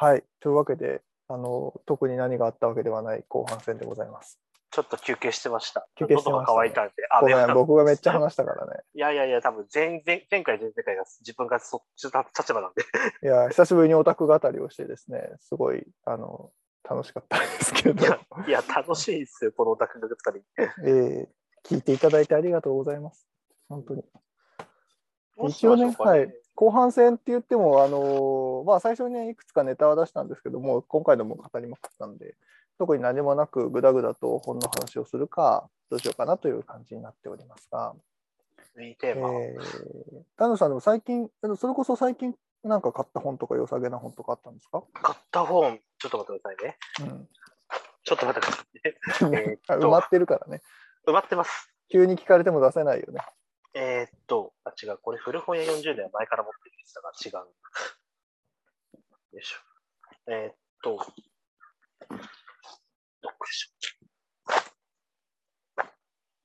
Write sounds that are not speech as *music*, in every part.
はい。というわけで、あの、特に何があったわけではない後半戦でございます。ちょっと休憩してました。休憩してましたねたんで。あ、ごめん、僕がめっちゃ話したからね。*laughs* いやいやいや、多分前前前回、前々回が自分がそっちの立場なんで。いや、久しぶりにオタク語りをしてですね、すごい、あの、楽しかったですけどい、や、いや楽しいですよ、このオタクの二人。えー聞いていただいてありがとうございます。本当に。どうしましょうかはい後半戦って言っても、あのまあ、最初に、ね、いくつかネタは出したんですけども、今回のも語りまくったんで、特に何もなく、ぐだぐだと本の話をするか、どうしようかなという感じになっておりますが、いいテーマ。えー、丹野さん、でも最近、それこそ最近、なんか買った本とか、良さげな本とかあったんですか、買った本、ちょっと待ってくださいね。うん、ちょっと待ってくださいね。*laughs* 埋まってるからね。埋まってます。急に聞かれても出せないよね。えーっと、あ、違う、これ古本屋40年は前から持ってるやつだから違う。*laughs* よいしょ。えーっと、読書。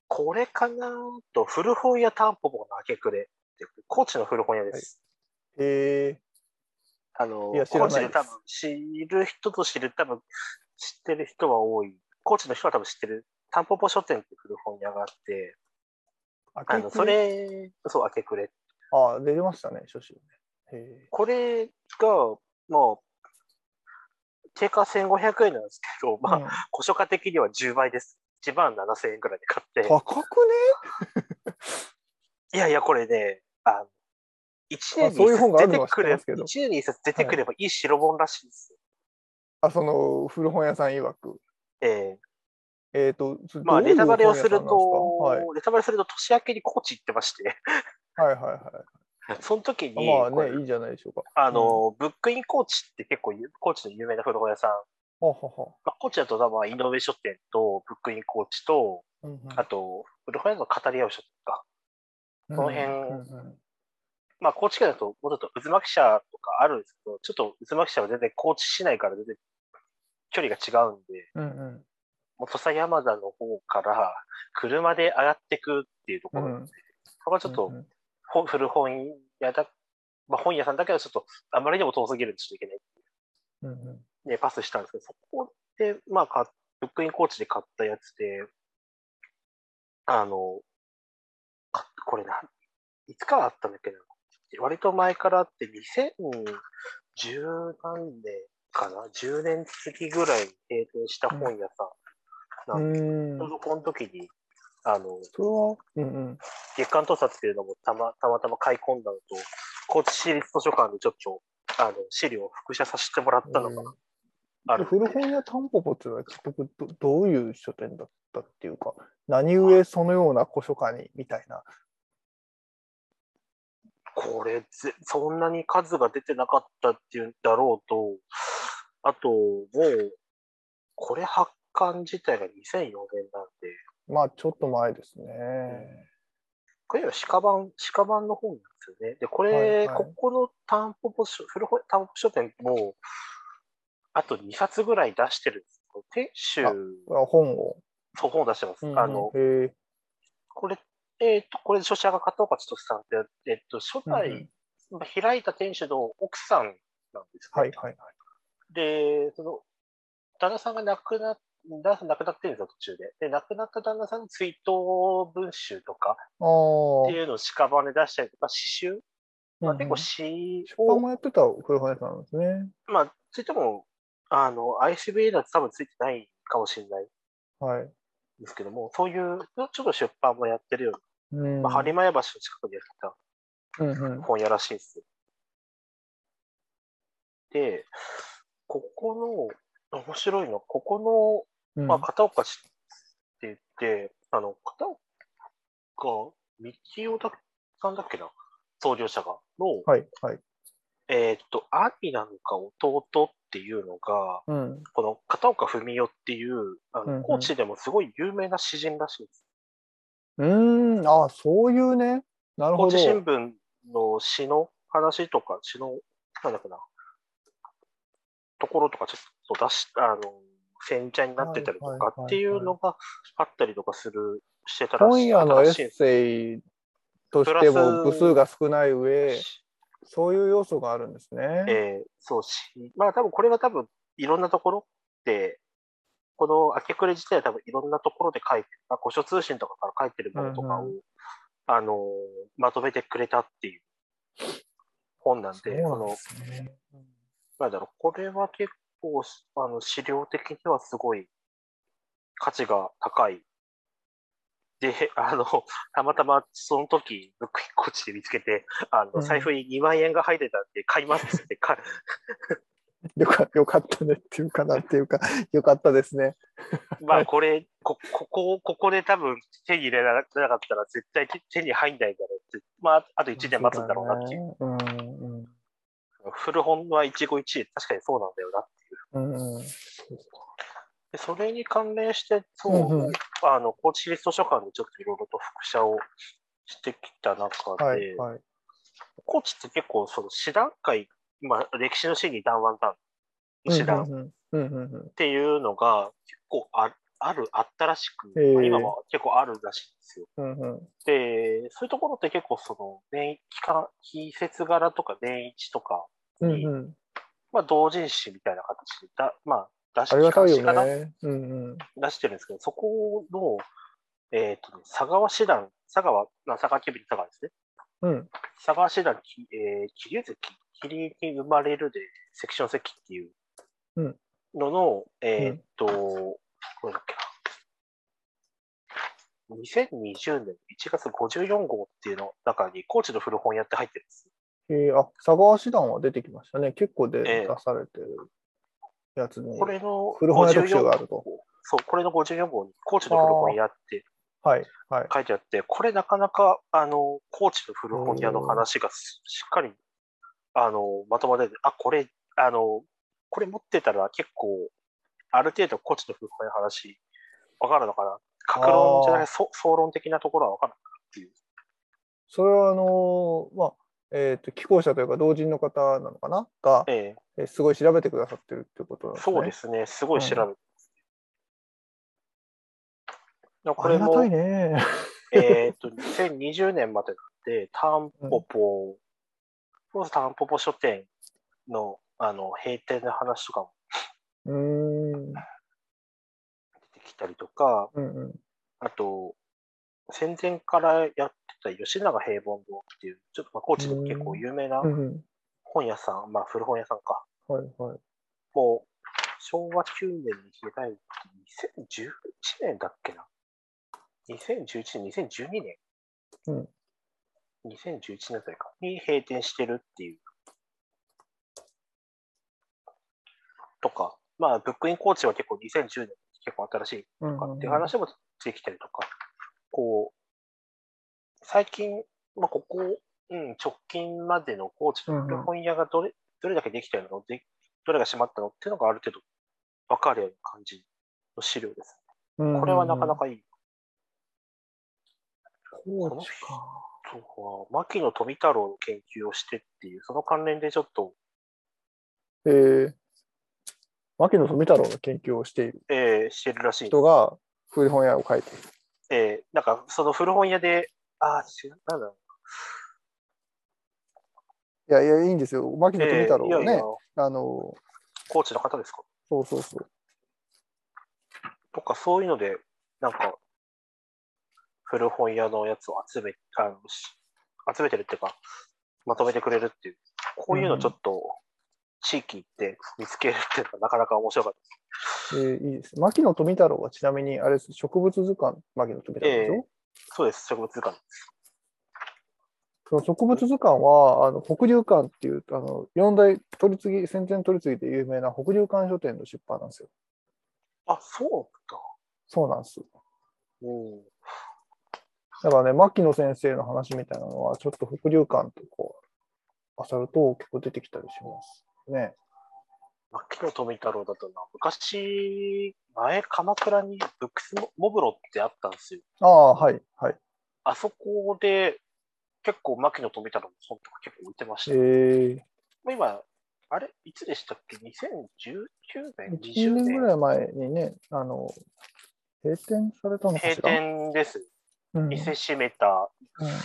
これかなと、古本屋タンポポの明け暮れって、高知の古本屋です。えあのいや、知らないです高知で多分知る人と知る、多分知ってる人は多い。高知の人は多分知ってる。タンポポ書店って古本屋があって、ー、あの、それ、そう、明け暮れ。あ、出ましたね、書集ね。へこれが、まあ、定価1500円なんですけど、まあ、ーうん古書価的には10倍です。1万7000円くらいで買って。高くね？*laughs* いやいや、これね、あの、1あ年にそういう本があ出ててくれば、ますけど1年に1冊出てくればいい白本らしいですよ。あ、その古本屋さん曰く。ええっ、と、えまあ、ネタバレをすると、本屋さんなんですネタバレすると年明けに高知行ってまして、かはい、はいはい。はいその時に、はい。まあね、いいじゃないでしょうか。あの、ブックイン高知って結構ゆ、高知の有名な古本屋さん、ははは。まあ、高知だと、まあ、井上書店と、ブックイン高知と、うんうん。あと、古本屋の語り合う書店か。この辺。うんうん。まあ、高知県だと、もうちょっと渦巻社とかあるんですけど、ちょっと渦巻社は全然高知市内から全然距離が違うんで、うんうん土佐山田の方から車で上がってくっていうところなんで、そこはちょっとうんうんほ古本屋だ、まあ、本屋さんだけどちょっとあまりにも遠すぎるんでちょっといけない。うんうんで、パスしたんですけど、そこで、まあ、かブックインコーチで買ったやつで、あの、かこれな、いつからあったんだっけな。割と前からあって、2010何年かな ?10 年過ぎぐらいに閉店した本屋さん。なんでうんちょうどこの時に、あの、それは、うんうん。月刊盗撮っていうのもたまたまたま買い込んだのと、高知市立図書館でちょっと、あの、資料を復写させてもらったのがある。古本屋タンポポっていうのは結局どどういう書店だったっていうか、何故そのような古書館にみたいな。これぜ、そんなに数が出てなかったっていうんだろうと、あと、もう、これ発刊自体が2004年なんで、まあちょっと前ですね。これは鹿版、鹿版の本なんですよね。で、これ、はいはいここのタンポポ書、古本タンポポ書店も、あと2冊ぐらい出してるんですよ。店主、あ本を。そう本を出してます。うんうんあの、これ、えっ、と、これ、著者が片岡千歳さんって、えっと、初代、まあ開いた店主の奥さんなんですね。はいはいはい。で、その、旦那さんが亡くなっ、旦那さん亡くなってるんですよ、途中で。で、亡くなった旦那さんの追悼文集とかっていうのを屍で出したりとか、詩集、まあ、うんうん結構詩出版を、もやってた古本屋さんなんですね。まあ、ついても、あの、ICBA だと多分ついてないかもしれないんはい。ですけども、そういう、ちょっと出版もやってるよううんな、まあ、播磨屋橋の近くにやってたうんうん本屋らしいです。で、ここの、面白いのは、ここの、うんまあ、片岡市って言って、あの、片岡、道夫さんだっけな、創業者が、の、はいはい。えーっと、兄なのか弟っていうのが、うん。この片岡文代っていう、あの、うんうん高知でもすごい有名な詩人らしいです。うーん、あそういうね。なるほど。高知新聞の詩の話とか、詩の、なんだっけな、ところとかちょっと出し、あの、戦茶になってたりとかっていうのがあったりとかする、してたらしい。本屋のエッセイとしてもス部数が少ない上、そういう要素があるんですね。えーそうし、まあ多分これは多分いろんなところで、この明け暮れ自体は多分いろんなところで書いてる、まあ、古書通信とかから書いてるものとかを、うんあのーまとめてくれたっていう本なんで、そうなんの。なんだろう、これは結構、あの、資料的にはすごい価値が高い。で、*laughs* あの、たまたまその時、ブックインコーチで見つけて、あの、うん財布に2万円が入ってたんで、買いますってか、*laughs* よかよかったねっていうかなんていうか、よかったですね。*laughs* まあ、これ、こ、ここ、ここで多分手に入れなかったら絶対手手に入んないんだろうって、まあ、あと1年待つんだろうなっていう。そうだね。うんうん古本は一期一会、確かにそうなんだよなっていう。うんうん。でそれに関連して、そう、うんうんあの、高知市立図書館でちょっといろいろと複写をしてきた中で、はいはい。高知って結構、その師団会、まあ、歴史の史に談話談の師団っていうのが結構あある、あったらしく、今も結構あるらしいんですよ。うんうんで、そういうところって結構その、年季節柄とか年一とかに、うんうん。まあ、同人誌みたいな形でだ、まあ、出しありがたいよね。うんうん。出してるんですけど、そこの、えっ、とね、佐川師団、佐川、まあ、佐川急便佐川ですね。うん。佐川師団、きえー、桐生関、霧に生まれるで、セクション席っていううんのの、えっ、と、これだっけな。2020年1月54号っていうの中に、高知の古本屋って入ってるんです。えー、あ、佐川師団は出てきましたね。結構でええ出されてるやつに。これの古本屋特集54があると。そう、これの54号に、高知の古本屋ってはいはい。書いてあって、これなかなか、あの、高知の古本屋の話がししっかり、あの、まとまってて、あ、これ、あの、これ持ってたら結構、ある程度高知の古本屋の話、わかるのかな格論じゃない、そ総論的なところはわかるのかなっていう。それはあのーまあ、えっ、と、寄稿者というか同人の方なのかな？が、ええーすごい調べてくださってるっていうことなんえですね。そうですね、すごい調べてます。でもこありがれも、たいね。えっと、2020年までなんで、タンポポ、タンポポ書店の、あの、閉店の話とかもうーん。出てきたりとか、うんうん。あと、戦前からやってた吉永平凡堂っていう、ちょっとまあ高知でも結構有名なうんうん。本屋さん、まあ古本屋さんか。はいはい。もう、昭和9年に開いて、2011年だっけな。2011年、2012年。うん2011年あたりか。に閉店してるっていう。とか。まあ、ブックインコーチは結構2010年、結構新しいうんとかっていう話も出てきたりとか、こう、最近、まあ、ここ、うん、直近までの高知の古本屋がどれ、どれだけできてるので、どれが閉まったのっていうのがある程度分かるような感じの資料です。うんこれはなかなかいい。高知か。そう牧野富太郎の研究をしてっていう、その関連でちょっと、えー、牧野富太郎の研究をしているえーしてるらしい人が古本屋を書いている。えーなんか、その古本屋で、あー、違う、なんだろいやいや、いいんですよ。牧う。野富太郎はね、えーいやいや、あの、コーチの方ですか？そうそうそう。とか、そういうので、なんか、古本屋のやつを集め、あの、し集めてるっていうか、まとめてくれるっていう、こういうのちょっと、地域行って見つけるっていうのがなかなか面白かったです。えーいいです。牧野富太郎はちなみに、あれです、植物図鑑、牧野富太郎でしょ、えそうです、植物図鑑。その植物図鑑は、あの北流館っていう、あの四大取り次ぎ、戦前取り次ぎで有名な北流館書店の出版なんですよ。あ、そうそうなんです。だ。うん。だからね、牧野先生の話みたいなのは、ちょっと北流館とこう、漁ると結構出てきたりしますね。牧野富太郎だとな、昔、前、鎌倉にブックスモブロってあったんですよ。ああ、はい、はい。あそこで、結構牧野富太郎の本とか結構置いてました。えー、もう今、あれ？いつでしたっけ ?2019 年1 ?20 年？ぐ年らい前にね、あの、閉店されたのかし閉ら。店です。うん、店閉めた。うん結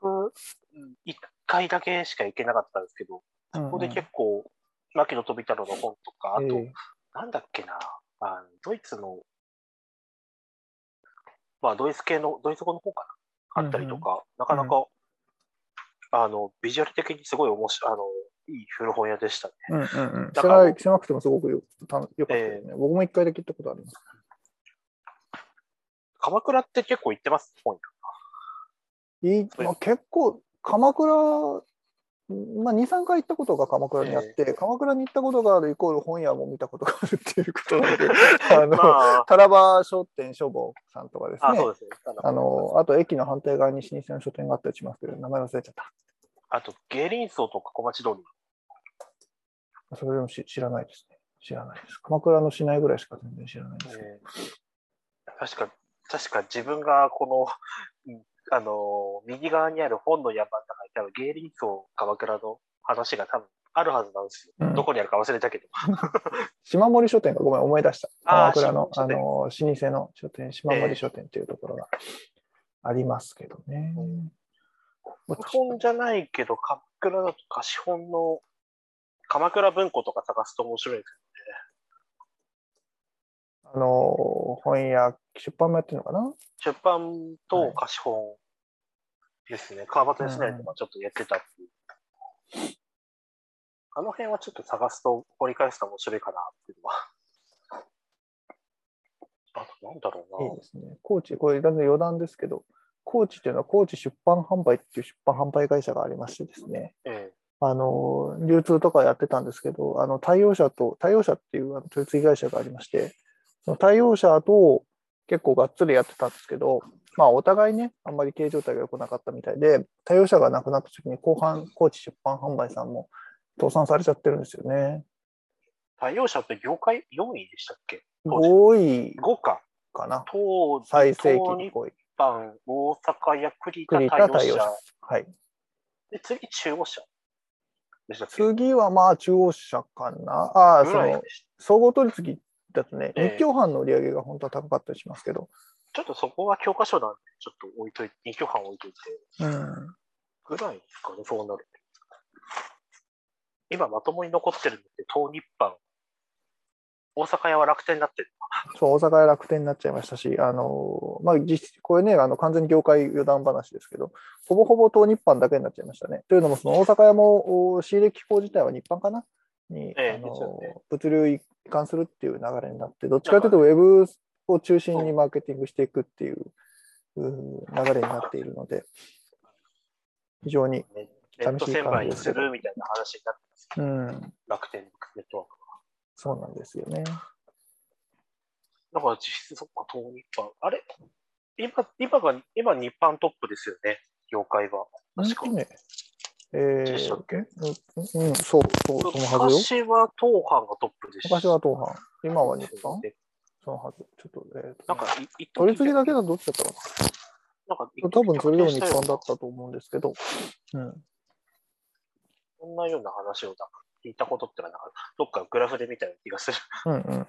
局、1回だけしか行けなかったんですけど、うんうんここで結構、牧野富太郎の本とか、あと、ええなんだっけな、あのドイツの、まあ、ドイツ系の、ドイツ語の方かな、あったりとか、なかなか、あの、ビジュアル的にすごい面白い、あの、いい古本屋でしたね。うんうんうん。だから狭くてもすごくよたよかったですね。僕も一回だけ行ったことあります。鎌倉って結構行ってます、本屋。いいまあ、結構、鎌倉、まあ、2、3回行ったことが鎌倉にあって、鎌倉に行ったことがあるイコール本屋も見たことがあるっていうことなので、*laughs* あの、まタラバ商店書房さんとかですあ、あ、ね。あのあと駅の反対側に老舗の書店があったりしますけど、名前忘れちゃった。あと、芸林荘とか小町通り。それでもし知らないですね。知らないです。鎌倉の市内ぐらいしか全然知らないです。えー確か、確か自分がこの、うんあの、右側にある本の山の中に多分芸林荘鎌倉の話が多分あるはずなんですよ。うんどこにあるか忘れたけど。*laughs* 島森書店がごめん思い出した。鎌倉のあの老舗の書店、島森書店というところがありますけどね。古本じゃないけど、鎌倉だと貸本の鎌倉文庫とか探すと面白いですあの本屋、出版もやってるのかな？出版と貸本ですね。川端康成とかちょっとやってたっていう。あの辺はちょっと探すと掘り返すと面白いかなっていうのは。あとなんだろうな。いいですね。高知、これ全然余談ですけど、高知っていうのは高知出版販売っていう出版販売会社がありましてですね、えあの、流通とかやってたんですけど、あの、太陽社と、太陽社っていう取り次ぎ会社がありまして、その太陽社と結構がっつりやってたんですけど、まあ、お互いね、あんまり経営状態が良くなかったみたいで、太陽社がなくなった時に後半、高知出版販売さんも倒産されちゃってるんですよね。太陽社って業界4位でしたっけ？当時5位 ?5 か。かな。当最盛期東日に5位。本、大阪や栗田栗田太陽社太陽社。。はい。で、次中央社。でしたっけ？次はまあ中央社かな。ああ、ぐその総合取り次ぎだとね、ええ日共版の売り上げが本当は高かったりしますけど、ちょっとそこは教科書なんで、ちょっと置いといて、二挙版置いといて、うん、ぐらいですかね、そうなると。今まともに残ってるのって、東日版。大阪屋は楽天になってる。そう、大阪や楽天になっちゃいましたし、あのまあ、実質これね、あの完全に業界余談話ですけど、ほぼほぼ東日版だけになっちゃいましたね。というのも、その大阪屋もお仕入れ機構自体は日版かなに、ええあのね物流移管するっていう流れになって、どっちかというと、ウェブを中心にマーケティングしていくっていう流れになっているので、非常に、ねネット専売にするみたいな話になってますけど、うん、楽天ネットワークが。そうなんですよね。だから実質そっか、東日版。あれ？今、今が、今日版トップですよね、業界は。確か本当。ね？えでしたっけ？ー、うん、うんそう、そう、そのはずよ。昔は東販がトップでした。昔は東販、今は日版でそのはず。ちょっと、えーとなんか、取り次ぎだけだとどっちだったのかな？んか多分それでも日逆転したような版だったと思うんですけど、うん。そんなような話をなんか聞いたことってのはなんか、どっかグラフで見たような気がする。うんうん。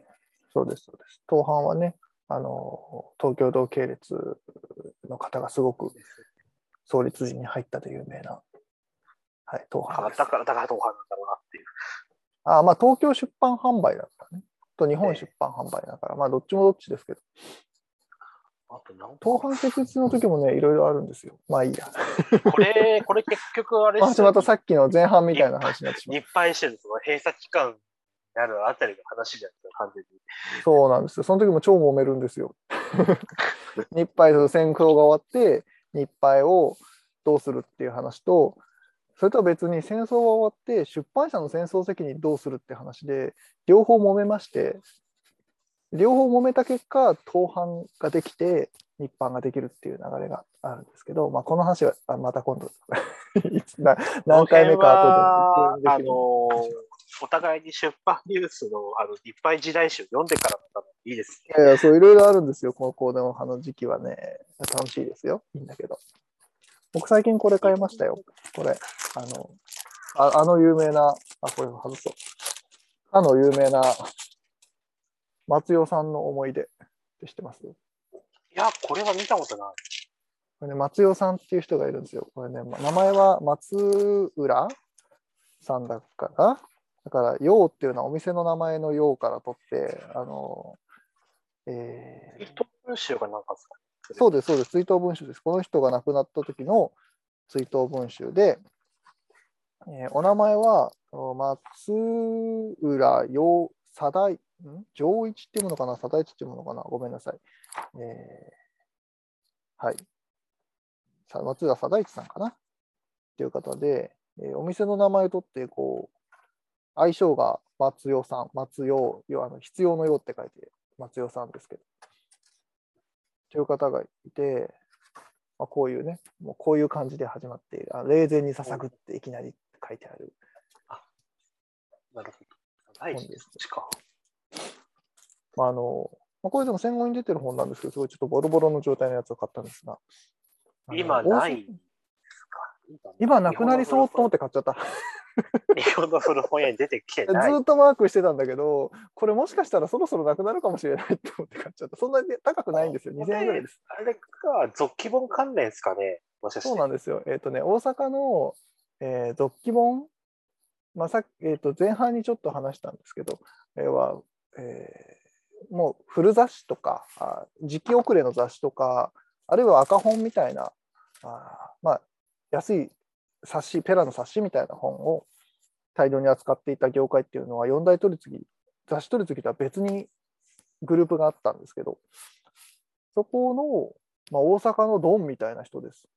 そうです、そうです。東販はね、あの、東京同系列の方がすごく創立時に入ったという有名な、はい、東販だから、だから東販なんだろうなっていう。あまあ、東京出版販売だったね。と日本ええ出版販売だから、まあ、どっちもどっちですけど、あとなんか、東販設立の時もね、いろいろあるんですよ。まあいいや。*laughs* これ、これ結局あれですよまたさっきの前半みたいな話になってしまう。日配してるその閉鎖期間になるあたりの話じゃないですか、完全に。そうなんですよ。その時も超揉めるんですよ。*laughs* 日配と戦争が終わって、日配をどうするっていう話と、それとは別に戦争が終わって、出版社の戦争責任どうするって話で、両方揉めまして、両方揉めた結果、東販ができて、日版ができるっていう流れがあるんですけど、まあ、この話はあまた今度 *laughs* 何回目か後であのーお互いに出版ニュースのあのいっぱい時代誌を読んでからだったらいいですね。いやいや、そういろいろあるんですよ、このコーデの葉の時期はね。楽しいですよ。いいんだけど。僕最近これ買いましたよ。これ。あの、ああの有名な、あ、これ外そう。あの有名な松代さんの思い出って知ってます？いや、これは見たことない。これね、松代さんっていう人がいるんですよ。これね、ま名前は松浦さんだから、だから、陽っていうのはお店の名前の陽から取って、あの、えー伊藤文集がなんかですか？そうです、そうです、追悼文集です。この人が亡くなった時の追悼文集で、えーお名前は松浦陽貞い、ん？上一っていうものかな、貞一っていうものかな、ごめんなさい。えーはい。松浦貞一さんかな？っていう方で、えーお店の名前を取って、こう、愛称が松代さん、松代、要はあの必要のようって書いて、松代さんですけど。という方がいて、まあ、こういうね、もうこういう感じで始まっている。あ霊前に捧ぐっていきなり書いてあるなるほど。第一本です。ちか。まあ、あの、まあ、これでも戦後に出てる本なんですけど、すごいちょっとボロボロの状態のやつを買ったんですが。今ないですか？今なくなりそうと思って買っちゃった。*laughs* 日本の古本屋に出てきてずない。ーっとマークしてたんだけど、これもしかしたらそろそろなくなるかもしれないって思って買っちゃった。そんなに高くないんですよ。2000円ぐらいです。あれか、続記本関連ですかね。もしかして。そうなんですよ。えっ、とね、大阪の、えー、続記本、まあさえー、と前半にちょっと話したんですけど、えーは、えーもう古雑誌とか、あ時期遅れの雑誌とか、あるいは赤本みたいな、あまあ、安い冊子、ペラの冊子みたいな本を大量に扱っていた業界っていうのは、四大取り次ぎ、雑誌取り次ぎとは別にグループがあったんですけど、そこの、まあ、大阪のドンみたいな人です。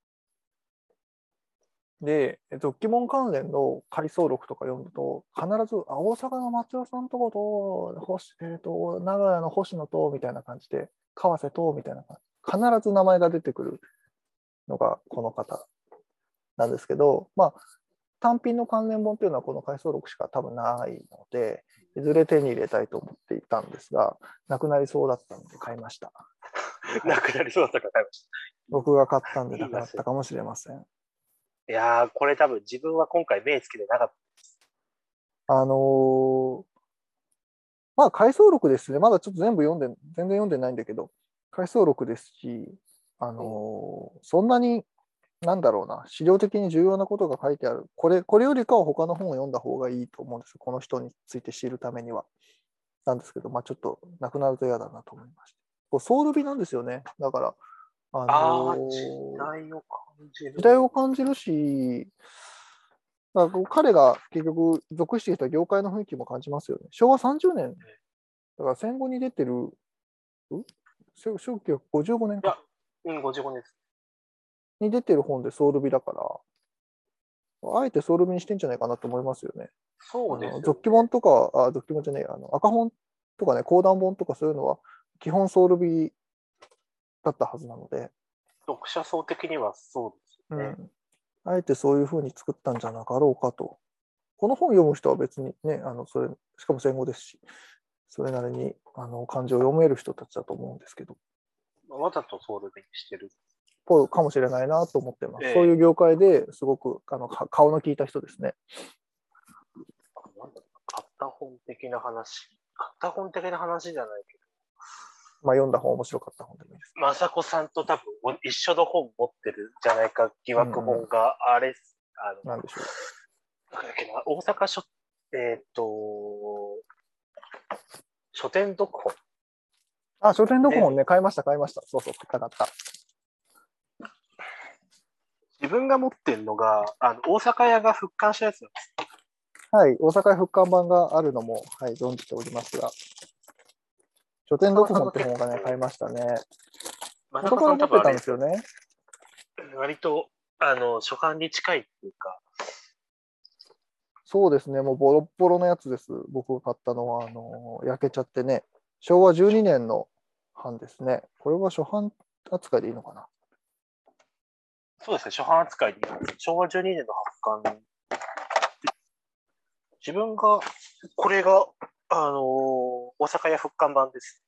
で、続記本関連の回想録とか読むと、必ず、あ、大阪の松尾さんとこと、星えー、と名古屋の星野と、みたいな感じで、川瀬と、みたいな感じ、必ず名前が出てくるのがこの方なんですけど、まあ、単品の関連本っていうのはこの回想録しか多分ないので、いずれ手に入れたいと思っていたんですが、なくなりそうだったので買いました。*laughs* なくなりそうだったから買いました。僕が買ったんでなくなったかもしれません。いやー、これ多分自分は今回目つけてなかっあのーまあ、回想録ですね。まだちょっと全部読んで、全然読んでないんだけど、回想録ですし、あのーそんなに、なんだろうな、資料的に重要なことが書いてある。これ、これよりかは他の本を読んだ方がいいと思うんですよ。この人について知るためには。なんですけど、まあ、ちょっとなくなると嫌だなと思いました。こうソウル美なんですよね。だから、あのーー、時代を感じる。時代を感じるし、まあ、こう彼が結局属してきた業界の雰囲気も感じますよね。昭和30年、だから戦後に出てる、ん1955年かうん、55年です。に出てる本でソウル美だから、あえてソウル美にしてんじゃないかなと思いますよね。そうですよ、ね。あの続記本とか、あ続記本じゃねえ、あの赤本とかね、講談本とかそういうのは、基本ソウル美だったはずなので、読者層的にはそうですよね。うん、あえてそういうふうに作ったんじゃなかろうかと。この本読む人は別にね、あのそれしかも戦後ですし、それなりにあの漢字を読める人たちだと思うんですけど、わざとソウル弁にしてる。ぽいかもしれないなと思ってます。ええそういう業界ですごくあのか顔の利いた人ですね。あなんだろう買った本的な話。買った本的な話じゃないけまあ、読んだ本面白かった本でもいいです。ど、雅子さんと多分お一緒の本持ってるんじゃないか疑惑本があれ、あの、なんでしょなんだっけな、大阪書、えーっと、書店読本。う。あ、書店読本ね、買いました、買いました。そうそう、買った買った。自分が持ってるのが、あの大阪屋が復刊したやつなんです。はい、大阪復刊版があるのも、はい、存じておりますが、書店読本って本がね、買いましたね。雅元子さん持ってたんですよね。割と、あの、書簡に近いっていうか、そうですね、もうボロッボロのやつです。僕が買ったのは、あの焼けちゃってね、昭和12年の版ですね。これは初版扱いでいいのかな。そうですね、初版扱いに、昭和12年の発刊。自分が、これが、あのー大阪屋復刊版です。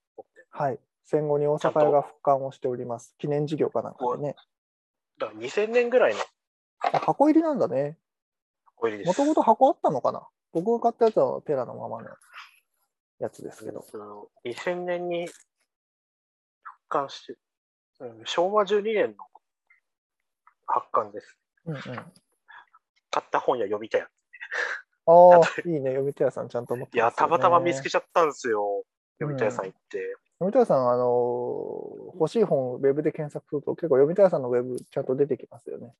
はい。戦後に大阪屋が復刊をしております。記念事業かなんかでね。だから2000年ぐらいのあ箱入りなんだね。小入りです。もともと箱あったのかな？僕が買ったやつはペラのままのやつですけど。その2000年に復刊して、うん昭和12年の発刊です。うんうん。買った本や読みたいやつ。ああ、いいね。読み手屋さんちゃんと持っていや、たまたま見つけちちゃったんですよ。読みたい屋さん行って。読み手屋さん、あの、欲しい本、ウェブで検索すると、結構読み手屋さんのウェブちゃんと出てきますよね。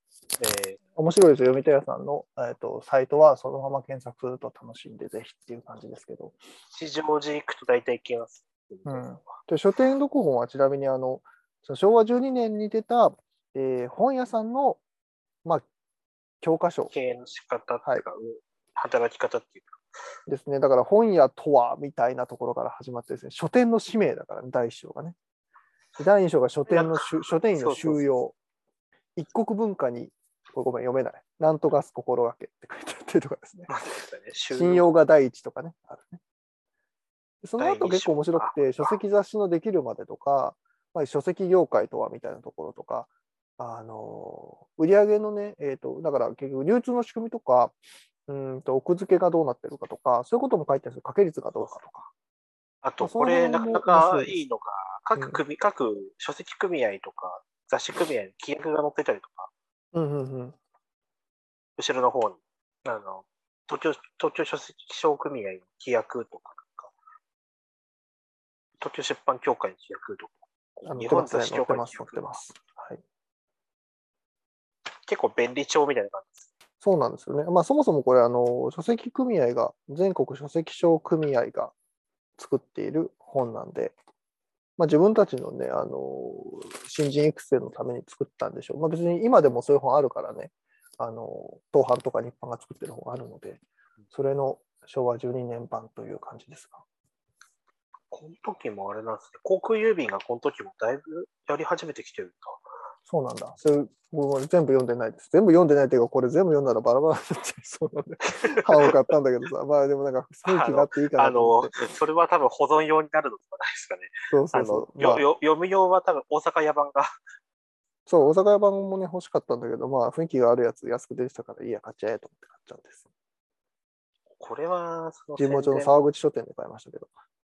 えー面白いですよ。読み手屋さんの、えー、とサイトはそのまま検索すると楽しいんで、ぜひっていう感じですけど。吉祥寺行くと大体行きます。うんで書店読本はちなみにあの昭和12年に出た、えー本屋さんの、まあ、教科書経営の仕方っていうか、うん働き方っていうか。ですね。だから本屋とはみたいなところから始まってですね、書店の使命だからね、第一章がね。第二章が書店の書店員の収容。一国文化に、ごめん、読めない。なんとかす心がけって書いてあったりとかですね。ね信用が第一とかね、あるね。その後結構面白くて、書籍雑誌のできるまでとか、まあ、書籍業界とはみたいなところとか、あの売上のね、えーと、だから結局流通の仕組みとか、うんと奥付けがどうなってるかとか、そういうことも書いてあるんですよ。掛け率がどうかとか。あと、これ、なかなかいいいのが、各組、各書籍組合とか、雑誌組合に規約が載ってたりとか、うんうんうん。後ろの方に、あの、東京、東京書籍商組合の規約とか、東京出版協会の規約とか、日本雑誌協会の規約ってます。はい。結構便利帳みたいな感じです。そうなんですよね。まあ、そもそもこれ、あの、書籍組合が、全国書籍商組合が作っている本なんで、まあ、自分たちのね、あの、新人育成のために作ったんでしょう。まあ、別に今でもそういう本あるからね、あの、東販とか日販が作ってる本あるので、それの昭和12年版という感じですが。この時もあれなんですね。航空郵便がこの時もだいぶやり始めてきてるんだ。そうなんだ。それ僕も全部読んでないです。全部読んでないっていうか、これ全部読んだらバラバラになっちゃいそうなんで、*laughs* 版を買ったんだけどさ、まあでもなんか雰囲気があっていいかあなと思っのて。、それは多分保存用になるのではないですかね。そうそうそう。まあ読む用は多分大阪屋版が。*laughs* そう、大阪屋版もね、欲しかったんだけど、まあ、雰囲気があるやつ安く出てたから、いいや、買っちゃえと思って買っちゃうんです。これは、その神保町の沢口書店で買いましたけど、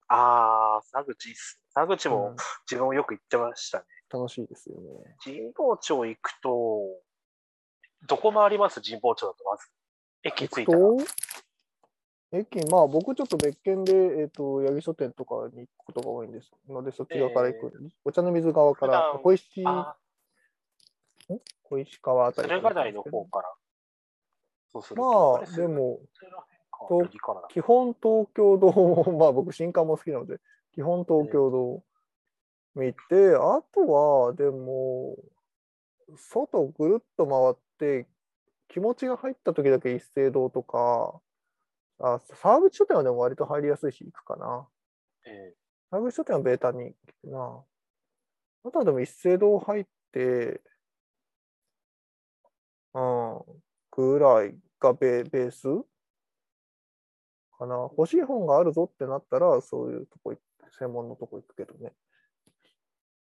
ああ、佐口っす。佐口もうん *laughs* 自分もよく行ってましたね。楽しいですよね。神保町行くと、どこ回ります？神保町だとまず。駅着いたら。と、駅、まあ、僕ちょっと別件で、えっ、と、八木書店とかに行くことが多いんですので、そっち側から行くんです。お茶の水側から小石、あ小石川ああ、たり駿河台の方から。そうすまあ、れでも、基本東京堂も、まあ僕新刊も好きなので、基本東京堂見て、あとはでも、外ぐるっと回って、気持ちが入った時だけ一斉堂とか、あ、沢口書店はでも割と入りやすいし行くかな。え沢口書店はベータに行くな。あとはでも一斉堂入って、うん、ぐらいがベベース？かな。欲しい本があるぞってなったら、そういうとこ行く、専門のとこ行くけどね。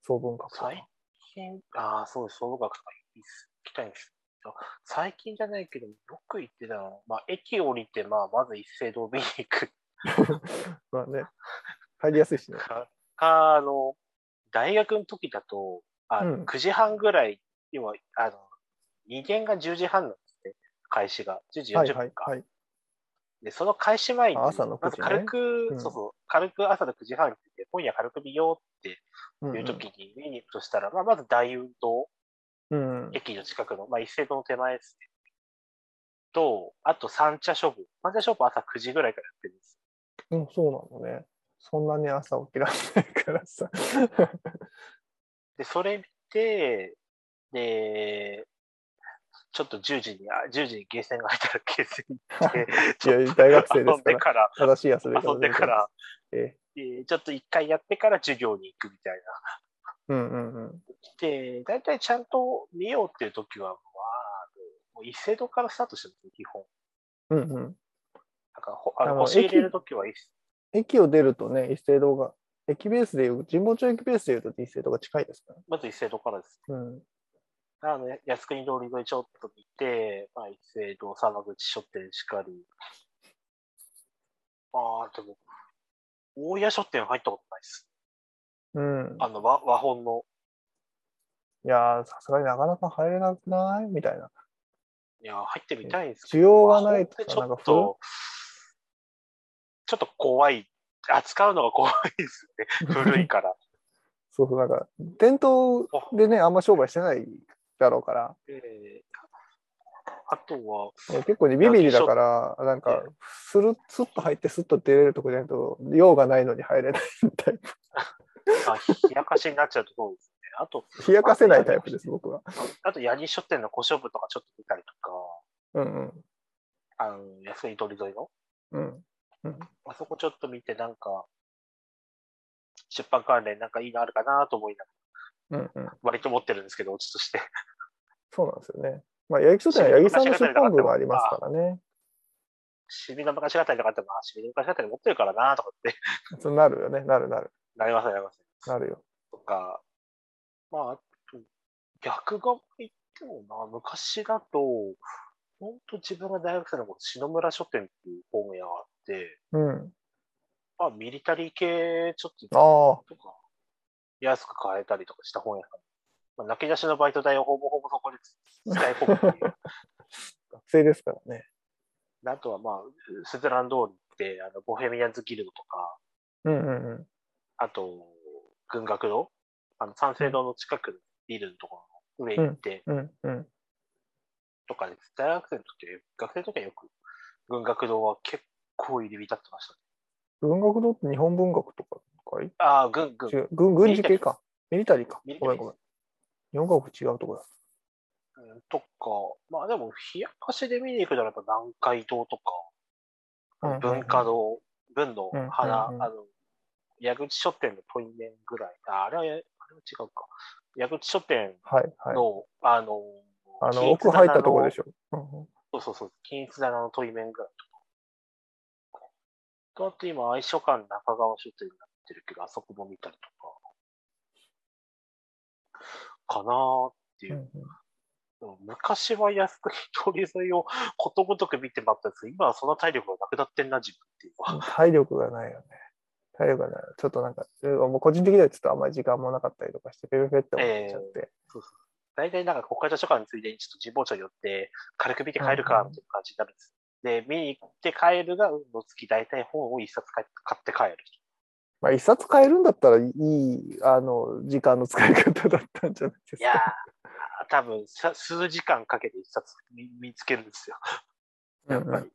総文学とか。最近、ああ、そうです、総合学とか行きたいんですよ。最近じゃないけど、よく行ってたのは、まあ、駅降りて、まあ、まず一斉堂見に行く *laughs* まあね、入りやすいしね。あの、大学の時だと、あのうん9時半ぐらい、要は、あの、2限が10時半なんですね、開始が。10時40はい分か。はいはい。で、その開始前に、あ朝の9まず軽く、うんそうそう、軽く朝の9時半に来て、今夜軽く見ようってうんいう時に見に行くとしたら、まあ、まず大運動、うん。うん駅の近くの、まあ、一斉堂の手前ですね。と、あと三茶書房。三茶書房朝9時ぐらいからやってるんです。うん、そうなのね。そんなに朝起きられないからさ。で、それ見て、で、ちょっと10時に、あ10時にゲーセンが入ったらゲーセンに行って、*laughs* 大学生ですから遊んでから、正しい遊び方遊んでから、ええーちょっと一回やってから授業に行くみたいな。うんうんうん。で、大体ちゃんと見ようっていう時は、まあ、もう一斉堂からスタートしてるんですよ、基本。うんうん。なんかほ、あの、あの星入れる時は一駅を出るとね、一斉堂が、駅ベースでいう、神保町駅ベースでいうと一斉堂が近いですから。まず一斉堂からです。うん。あの、靖国通り沿いちょっと見て、まあ、一斉堂、沢口書店しかり。ああ、でも、大谷書店入ったことないです。うん。あの、和和本の。いやー、さすがになかなか入れなくない？みたいな。いや、入ってみたいんです需要がないとかちょっと、ちょっと怖い。扱うのが怖いですよね。古いから。*laughs* そうそう、なんか、店頭でね、あんま商売してないだろうから、えーあとは、結構ね、ビビリだから、なんか、スルッ、スッと入って、スッと出れるとこじゃないと、用がないのに入れないタイプ。*laughs* あ冷やかしになっちゃうところですね。あと、冷やかせないタイプです、僕は。あと、ヤニ書店の古書部とかちょっと見たりとか、うんうん。あの、安い鳥沿いの、うん。うん、あそこちょっと見て、なんか、出版関連なんかいいのあるかなと思いながら、うん、うん。割と持ってるんですけど、オチとして。そうなんですよね。まあ、八木書店は八木さんの出版部がありますからね。シミの昔語りとかって、まあ、シミの昔語り持ってるからなとかって、*laughs* そうなるよね。なるなる。なりますなります。なるよ。とか、まあ、逆側言ってもな、昔だと、本当自分が大学生の頃、篠村書店っていう本屋があって、うん。まあ、ミリタリー系ちょっあとあ、とか、安く買えたりとかした本屋さん。まあ、泣き出しのバイト代をほぼほぼそこで *laughs* 使い込むっていう。学生ですからね。であとはまあ、スズラン通りって、あの、ボヘミアンズギルドとか、うんうんうん。あと、軍学堂あの、三省堂の近くのビルのところの上に行って、うんうん。とかです。大学生の時は、学生の時はよく、軍学堂は結構入り浸ってましたね。文学堂って日本文学とかああ、軍、軍違。う軍軍事系か。ミリタリーかごめんごめん。日本学違うとこだ。うんとか、まあでも、冷やかしで見に行くならば南海堂とか、うん文化堂、文の花、うんうんうんあの、矢口書店の問い面ぐらい、ああれは、あれは違うか。矢口書店はいはい。の、あの、あの、奥入ったとこでしょ。うんうんそうそうそう、均一棚の問い面ぐらいとか。と、あと今、愛書館中川書店になってるけど、あそこも見たりとか、かなーっていうう。んうん昔は安く通り沿いをことごとく見てばったんですけど、今はその体力がなくなってんな、自分っていうのは。体力がないよね。体力がない。ちょっとなんか、うんもう個人的にはちょっとあんまり時間もなかったりとかして、ペペペって思っちゃって。大体なんか国会図書館についでにちょっと神保町に寄って、軽く見て帰るか、みたいな感じになるんです。で、見に行って帰るが運の月、大体本を一冊買買って帰る。まあ、一冊買えるんだったらいい、あの、時間の使い方だったんじゃないですいや多分さ数時間かけて一冊見見つけるんですよ。やっぱり。うんうん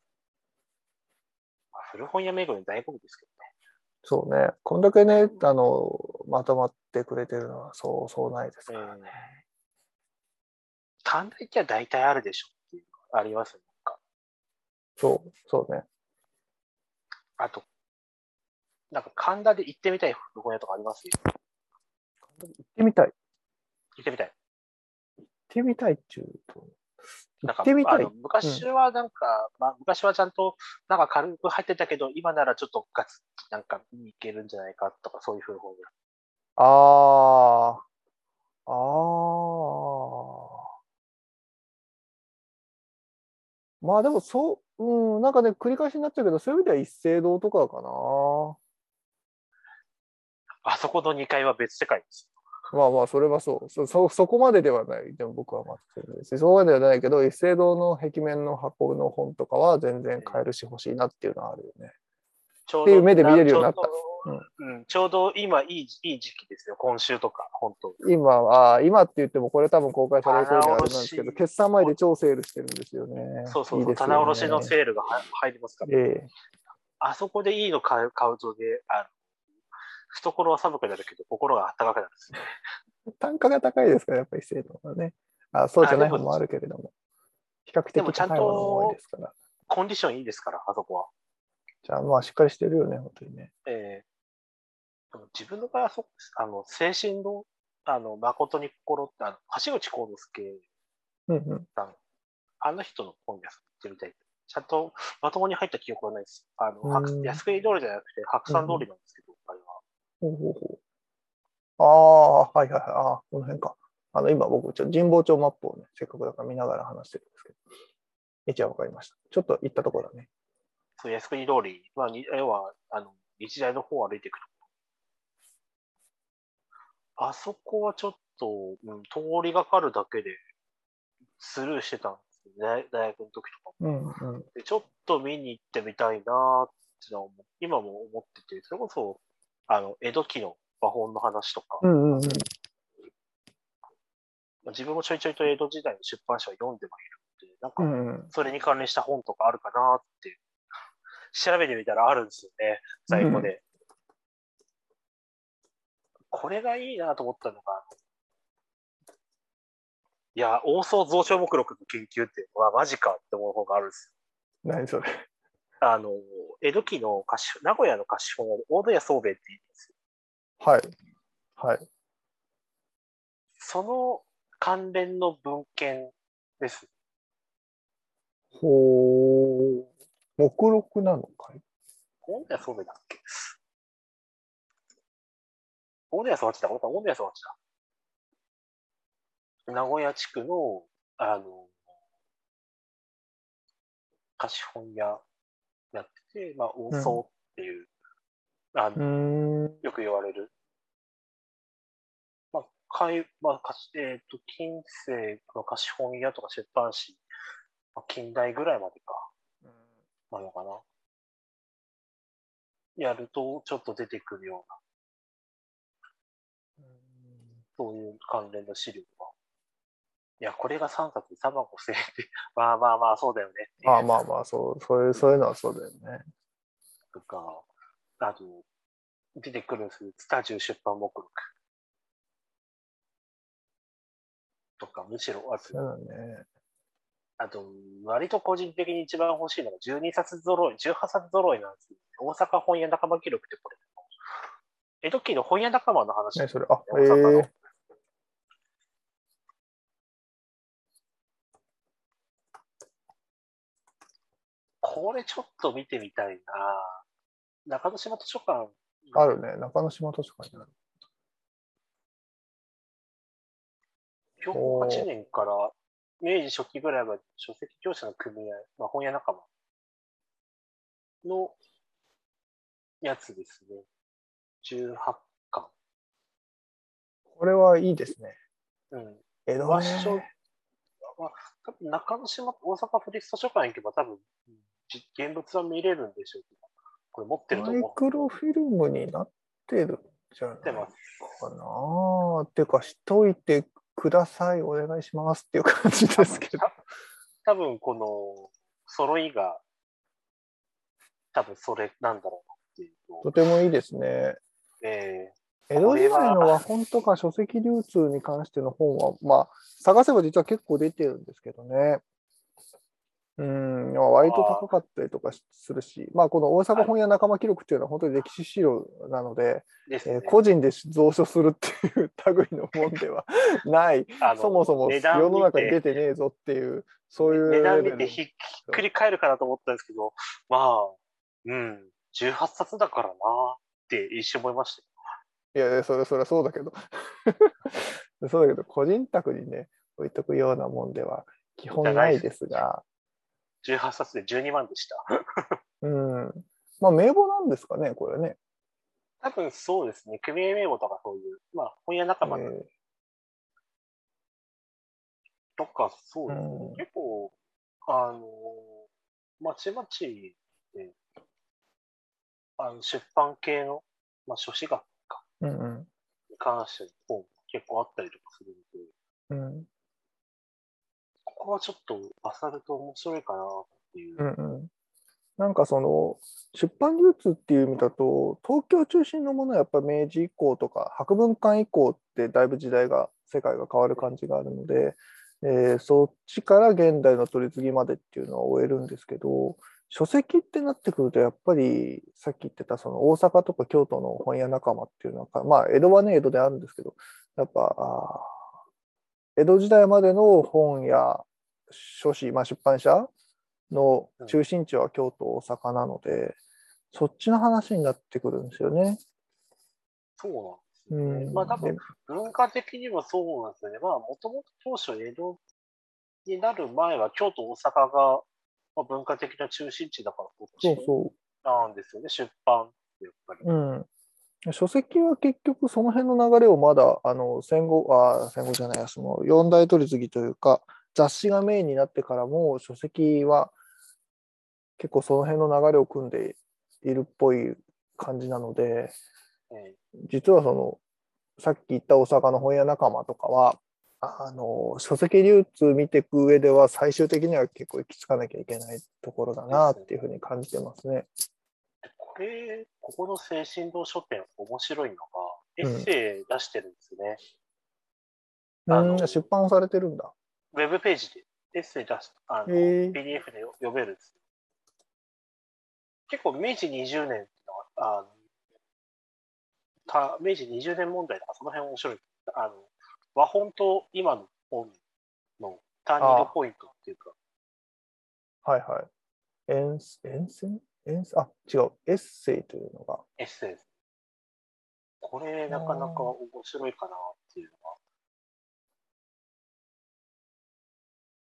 まあ、古本屋巡りの大好物ですけどね。そうね。こんだけね、あの、まとまってくれてるのは、そう、そうないですからね。神田行きは大体あるでしょっていうのがありますかそう、そうね。あと、なんか神田で行ってみたい古本屋とかあります？行ってみたい。行行ってみたい。ってみたいっちゅうと。なんか行ってみたいあの。昔はなんか、まあ、昔はちゃんとなんか軽く入ってたけど、今ならちょっとガツッなんか見に行けるんじゃないかとか、そういう古本屋。ああ、ああ。まあでもそう、うん、なんかね、繰り返しになっちゃうけど、そういう意味では一斉堂とかかな。あそこの2階は別世界です。まあまあ、それはそう。そそそこまでではない。でも僕はまあ全然です。そこまでではないけど、一斉堂の壁面の箱の本とかは全然買えるし欲しいなっていうのはあるよね。ちょっていう目で見れるようになったうどうんちょうど今いいいい時期ですよ、今週とか、本当。今は、今って言ってもこれ多分公開される頃にあれなんですけど、決算前で超セールしてるんですよね。そうそうね棚卸しのセールがは入りますから、ええあそこでいいの買う買うとで、あの懐は寒くなるけど、心が暖かくなるんですね。単価が高いですから、やっぱり精度がね。あそうじゃない方もあるけれども。比較的高いものも多いですから。コンディションいいですから、あそこは。じゃあ、まあ、しっかりしてるよね、本当にね。えーでも自分の場合はそ。あの、精神の、あの、誠に心って、あの、橋口幸之助うんうん。さん、あの人の本屋さん行ってみたい。ちゃんとまともに入った記憶はないです。あの、安国通りじゃなくて、白山通りなんですけど。ほうほうほう。ああ、はいはいはい。ああ、この辺か。あの、今僕、ちょっと神保町マップをね、せっかくだから見ながら話してるんですけど。一応わかりました。ちょっと行ったところだね。そう、靖国通り、まあ、に要は、あの、日大の方を歩いていくと。あそこはちょっと、うん、通りがかるだけでスルーしてたんですよね、大学の時とかも。うんうん。でちょっと見に行ってみたいなーってのは今も思ってて、それこそ、あの、江戸期の和本の話とか、うんうんうん。まあ自分もちょいちょいと江戸時代の出版社を読んではいるので、なんか、うんうん。それに関連した本とかあるかなーって、調べてみたらあるんですよね、在庫で。これがいいなと思ったのが、いや、王総増長目録の研究っていうのはマジかって思う方があるんですよ。何それ。あの、江戸期の貸し、名古屋の貸本屋で大戸屋宗兵衛って言うんですよ。はい。はい。その関連の文献です。ほう。目録なのかい？大戸屋宗兵衛だっけ？大戸屋宗八だ、大戸屋宗八だ。名古屋地区の、あの、貸本屋やってて、まあ、王宗っていう、あの。よく言われる。まあ、かい、まあ、かしえっ、と、近世の貸本屋とか出版誌、まあ、近代ぐらいまでか、なのかな。やると、ちょっと出てくるような、そういう関連の資料が。いや、これが3冊で3万5千円って、*laughs* まあまあまあ、そうだよねまあまあまあ、そう、そういう、そういうのはそうだよね。とか、あと、出てくるんですスタジオ出版目録。とか、むしろ、あとそうだね。あと、割と個人的に一番欲しいのが12冊揃い、18冊揃いなんですよ。大阪本屋仲間記録ってこれ、江戸期の本屋仲間の話。ね、それ、あ、大阪のええこれちょっと見てみたいな中之島図書館。あるね。中之島図書館にある。標高8年から明治初期ぐらいまで書籍業者の組合、まあ、本屋仲間のやつですね。18巻。これはいいですね。うん。江戸和書ね。まあ、多分中之島、大阪府立図書館行けば多分、じ現物は見れるんでしょうけど、これ持ってるとマイ思クロフィルムになってるんじゃない。かな。っていうか、しといてください。お願いしますっていう感じですけど。多分この揃いが、多分それなんだろうなっていうのとてもいいですね。え江戸時代の和本とか書籍流通に関しての本は、まあ、探せば実は結構出てるんですけどね。うん、まあ割と高かったりとかするし、まあ、この大阪本屋仲間記録っていうのは本当に歴史資料なので、えー。個人で蔵書するっていう類のもんでは *laughs* ない、そもそも世の中に出てねえぞっていう、そういう値段見てひっくり返るかなと思ったんですけど、まあ、うん、18冊だからなって一瞬思いましたよ。いやいや、それそれはそうだけど、*laughs* そうだけど、個人宅にね、置いとくようなもんでは基本ないですが、18冊で12万でした。うん。まあ、名簿なんですかね、これね。多分そうですね。組合名簿とかそういう、まあ、本屋仲間えーとか、そうですね。うん結構、あの、まちまちで、あの出版系の、まあ、書士学かに関しての本結構あったりとかするので、うんこはちょっと漁ると面白いかなっていう。うんうんなんかその出版流通っていう意味だと東京中心のものはやっぱ明治以降とか博文館以降ってだいぶ時代が世界が変わる感じがあるので、えーそっちから現代の取り次ぎまでっていうのは終えるんですけど書籍ってなってくるとやっぱりさっき言ってたその大阪とか京都の本屋仲間っていうのはまあ江戸はね江戸であるんですけどやっぱ江戸時代までの本や書誌、まあ、出版社の中心地は京都、大阪なので、そっちの話になってくるんですよね。そうなんですよね。うん、まあ多分で文化的にもそうなんですよね。まあもともと当初江戸になる前は京都、大阪が、まあ、文化的な中心地だからこっちそうそなんですよね。出版ってやっぱり。う。うん。書籍は結局その辺の流れをまだあの戦後あ戦後じゃないやその四大取り次ぎというか雑誌がメインになってからも書籍は結構その辺の流れを組んでいるっぽい感じなのでえ実はそのさっき言った大阪の本屋仲間とかはあの書籍流通見ていく上では最終的には結構行き着かなきゃいけないところだなっていうふうに感じてますね。これ、ここの精神堂書店、面白いのが、エうんッセイ出してるんですね。うん出版されてるんだ。ウェブページでエッセイ出しあの、PDF で読めるんですよ。結構、明治20年っていうのは、あのた明治20年問題とか、その辺面白い。あの和本と今の本のターニングポイントっていうか、はいはい。沿沿線沿線あ、違う。エッセイというのが。エッセイです。これ、なかなか面白いかなっていうのが。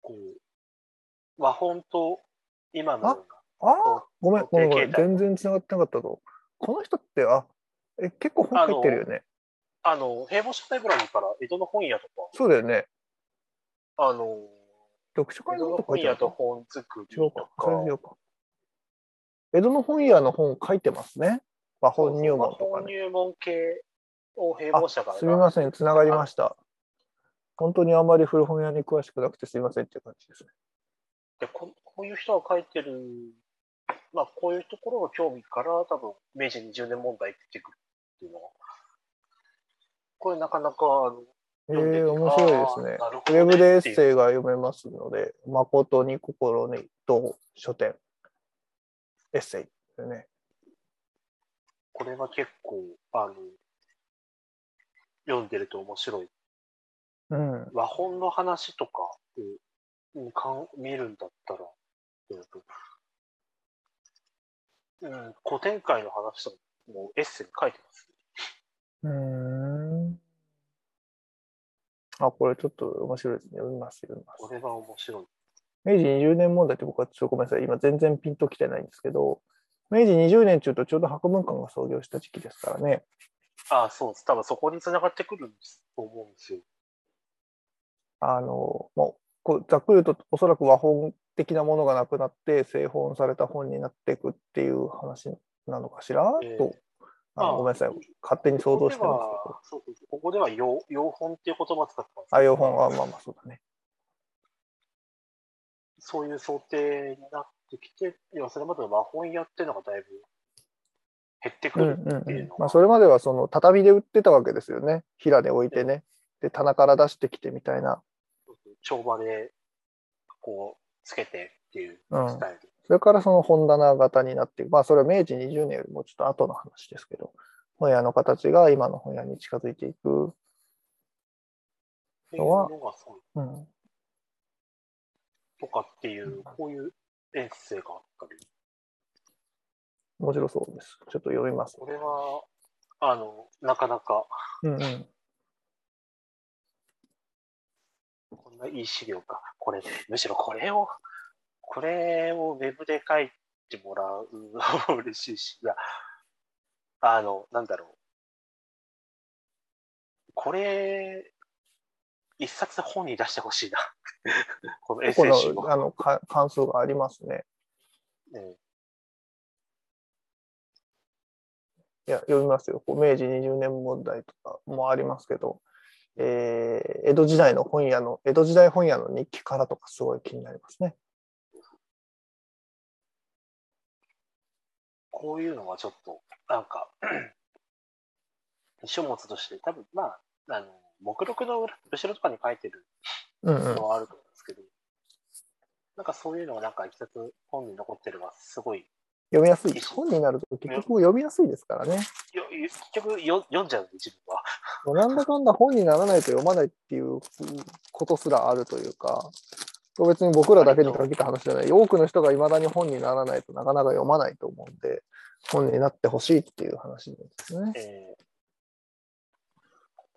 こう、和本と今のああ、ごめん、ごめん、ごめん。全然繋がってなかったと。この人って、あ、え、結構本入ってるよね。あの、平凡書ライブラリーから江戸の本屋とか、そうだよね。あの、読書会の本屋と本作りとか。江戸の本屋の本書いてますね。和本入門とかね。本入門系を平凡社があ、すみません、つながりました。本当にあんまり古本屋に詳しくなくてすみませんっていう感じですね。でここういう人が書いてる、まあ、こういうところの興味から、多分明治20年問題って出てくるっていうのは、これなかなか、えー、面白いですねあーなるほ。ウェブでエッセイが読めますので、誠に心にと書店、エッセイですね。これは結構、あの、読んでると面白い。うん。和本の話とかかん見るんだったら、えっとうん、古典会の話とかもエッセイに書いてます。うーん。あ、これちょっと面白いですね。読みます、読みます。これは面白い。明治20年問題って僕はちょっとごめんなさい。今全然ピンときてないんですけど、明治20年中とちょうど博文館が創業した時期ですからね。ああ、そうです。多分そこに繋がってくるんですと思うんですよ。あの、もう、こうざっくり言うと、おそらく和本的なものがなくなって、製本された本になっていくっていう話なのかしら、ええと、あごめんなさい。勝手に想像してますけど。ここでは洋洋本っていう言葉を使ってます。あ、洋本はまあまあそうだね。そういう想定になってきて、いやそれまでの和本屋っていうのがだいぶ減ってくうんるうんうんっていうの。が、まあ、それまではその畳で売ってたわけですよね。平で置いてね。で、棚から出してきてみたいな。帳場でこうつけてっていううんスタイル。それからその本棚型になって、まあそれは明治20年よりもちょっと後の話ですけど、本屋の形が今の本屋に近づいていく。のがそううん。とかっていう、こういうエッセイがあったり、面白そうです。ちょっと読みます。これは、あの、なかなか、うんうん。こんないい資料か。これ、むしろこれを、これをウェブで書いてもらうのも嬉しいし、いや、あの、なんだろう。これ、一冊本に出してほしいな。*laughs* このエッこセイ集あのか感想がありますね。うんいや、読みますよ。明治20年問題とかもありますけど、えー江戸時代の本屋の、江戸時代本屋の日記からとかすごい気になりますね。こういうのはちょっと、なんか、*clears throat* 書物として、多分まあ、あの、目録の裏後ろとかに書いてるうんうん。のはあると思うんですけど、なんかそういうのがなんか一冊本に残ってるのはすごい、読みやすい。本になると結局読みやすいですからね。結局よ読んじゃうんで、自分は。なんだかんだ本にならないと読まないっていうことすらあるというか、別に僕らだけに限った話じゃない。多くの人がいまだに本にならないとなかなか読まないと思うんで、本になってほしいっていう話ですね。えー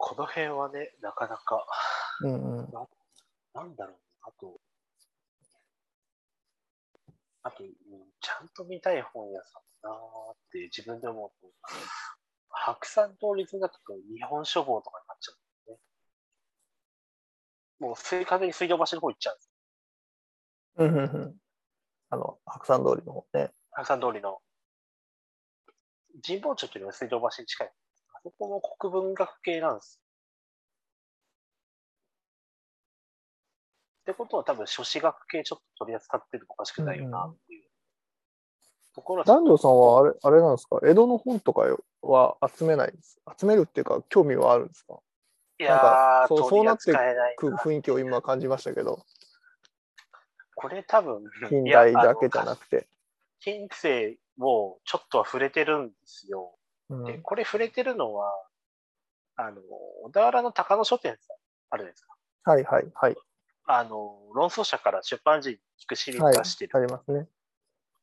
この辺はね、なかなか、うんうん。なんだろう、あと、あと、うんちゃんと見たい本屋さんだなーって自分で思うと、白山通りだと日本書房とかになっちゃうんですね。もう水完全に水道橋の方行っちゃうんです。うんうんうん。あの、白山通りの方ね。白山通りの。神保町というのは水道橋に近い。あそこも国文学系なんです。ってことは多分書士学系ちょっと取り扱ってるのおかしくないよなっていうところはちょっと南條さんはあれ、あれなんですか？江戸の本とかは集めないです。集めるっていうか、興味はあるんですか？いやー、そうそう取りなってくな雰囲気を今感じましたけど、これ多分、近代だけじゃなくて。近世もちょっとは触れてるんですよ。うんで、これ触れてるのは、あの、小田原の高野書店さん、あるじゃないですか。はいはいはい。あの、論争者から出版時に聞くシリーはい、ズ出してる。ありますね。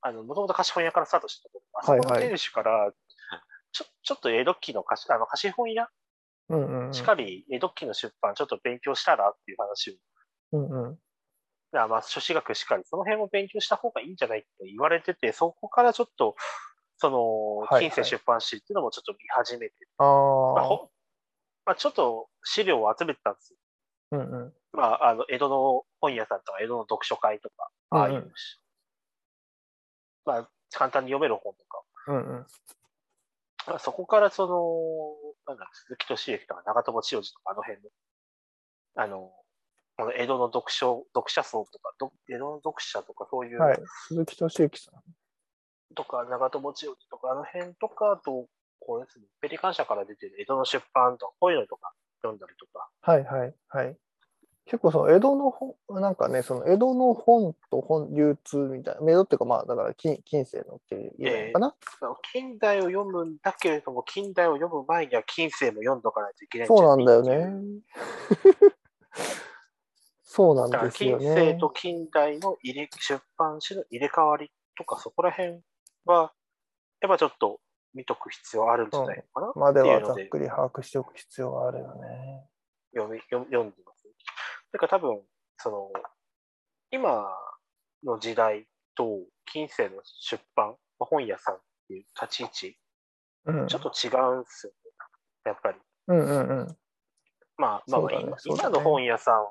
あの、もともと貸本屋からスタートしたところ、あそはいはいこの店主から、ちょ、ちょっと江戸期の貸し、あの、貸本屋？うんうんうん。しかり、江戸期の出版ちょっと勉強したらっていう話を。うんうん。あまあ、書士学しかり、その辺も勉強した方がいいんじゃないって言われてて、そこからちょっと、その、はいはい。近世出版誌っていうのもちょっと見始めて、あまああ、ほまあ、ちょっと資料を集めてたんですよ。うんうん。まあ、あの、江戸の本屋さんとか、江戸の読書会とか、ああいう、うんうんまあ、簡単に読める本とか、うんうん。まあ、そこからその、なんだ、鈴木敏之とか長友千代治とか、あの辺の、あの、この江戸の読書、読者層とか、ど江戸の読者とか、そういう、はい。鈴木敏之さん。とか、長友千代治とか、あの辺とか、あと、これですね、ペリカン社から出てる江戸の出版とか、こういうのとか読んだりとか。はいはいはい。結構その江戸の本、なんかね、その江戸の本と本流通みたいな、江戸っていうかまあだから近近世のっていうのかな、近代を読むんだけれども、近代を読む前には近世も読んどかないといけないそうなんだよね。*laughs* そうなんですよ近世ね。と近代の入れ出版誌の入れ替わりとか、そこら辺は、やっぱちょっと見とく必要あるんじゃないのかな、まではざっくり把握しておく必要があるよね。読み読み読んで。だから多分、その、今の時代と近世の出版、まあ本屋さんっていう立ち位置、うん。ちょっと違うんですよね。やっぱり。うんうんうん。まあ、まあ、ね今の本屋さん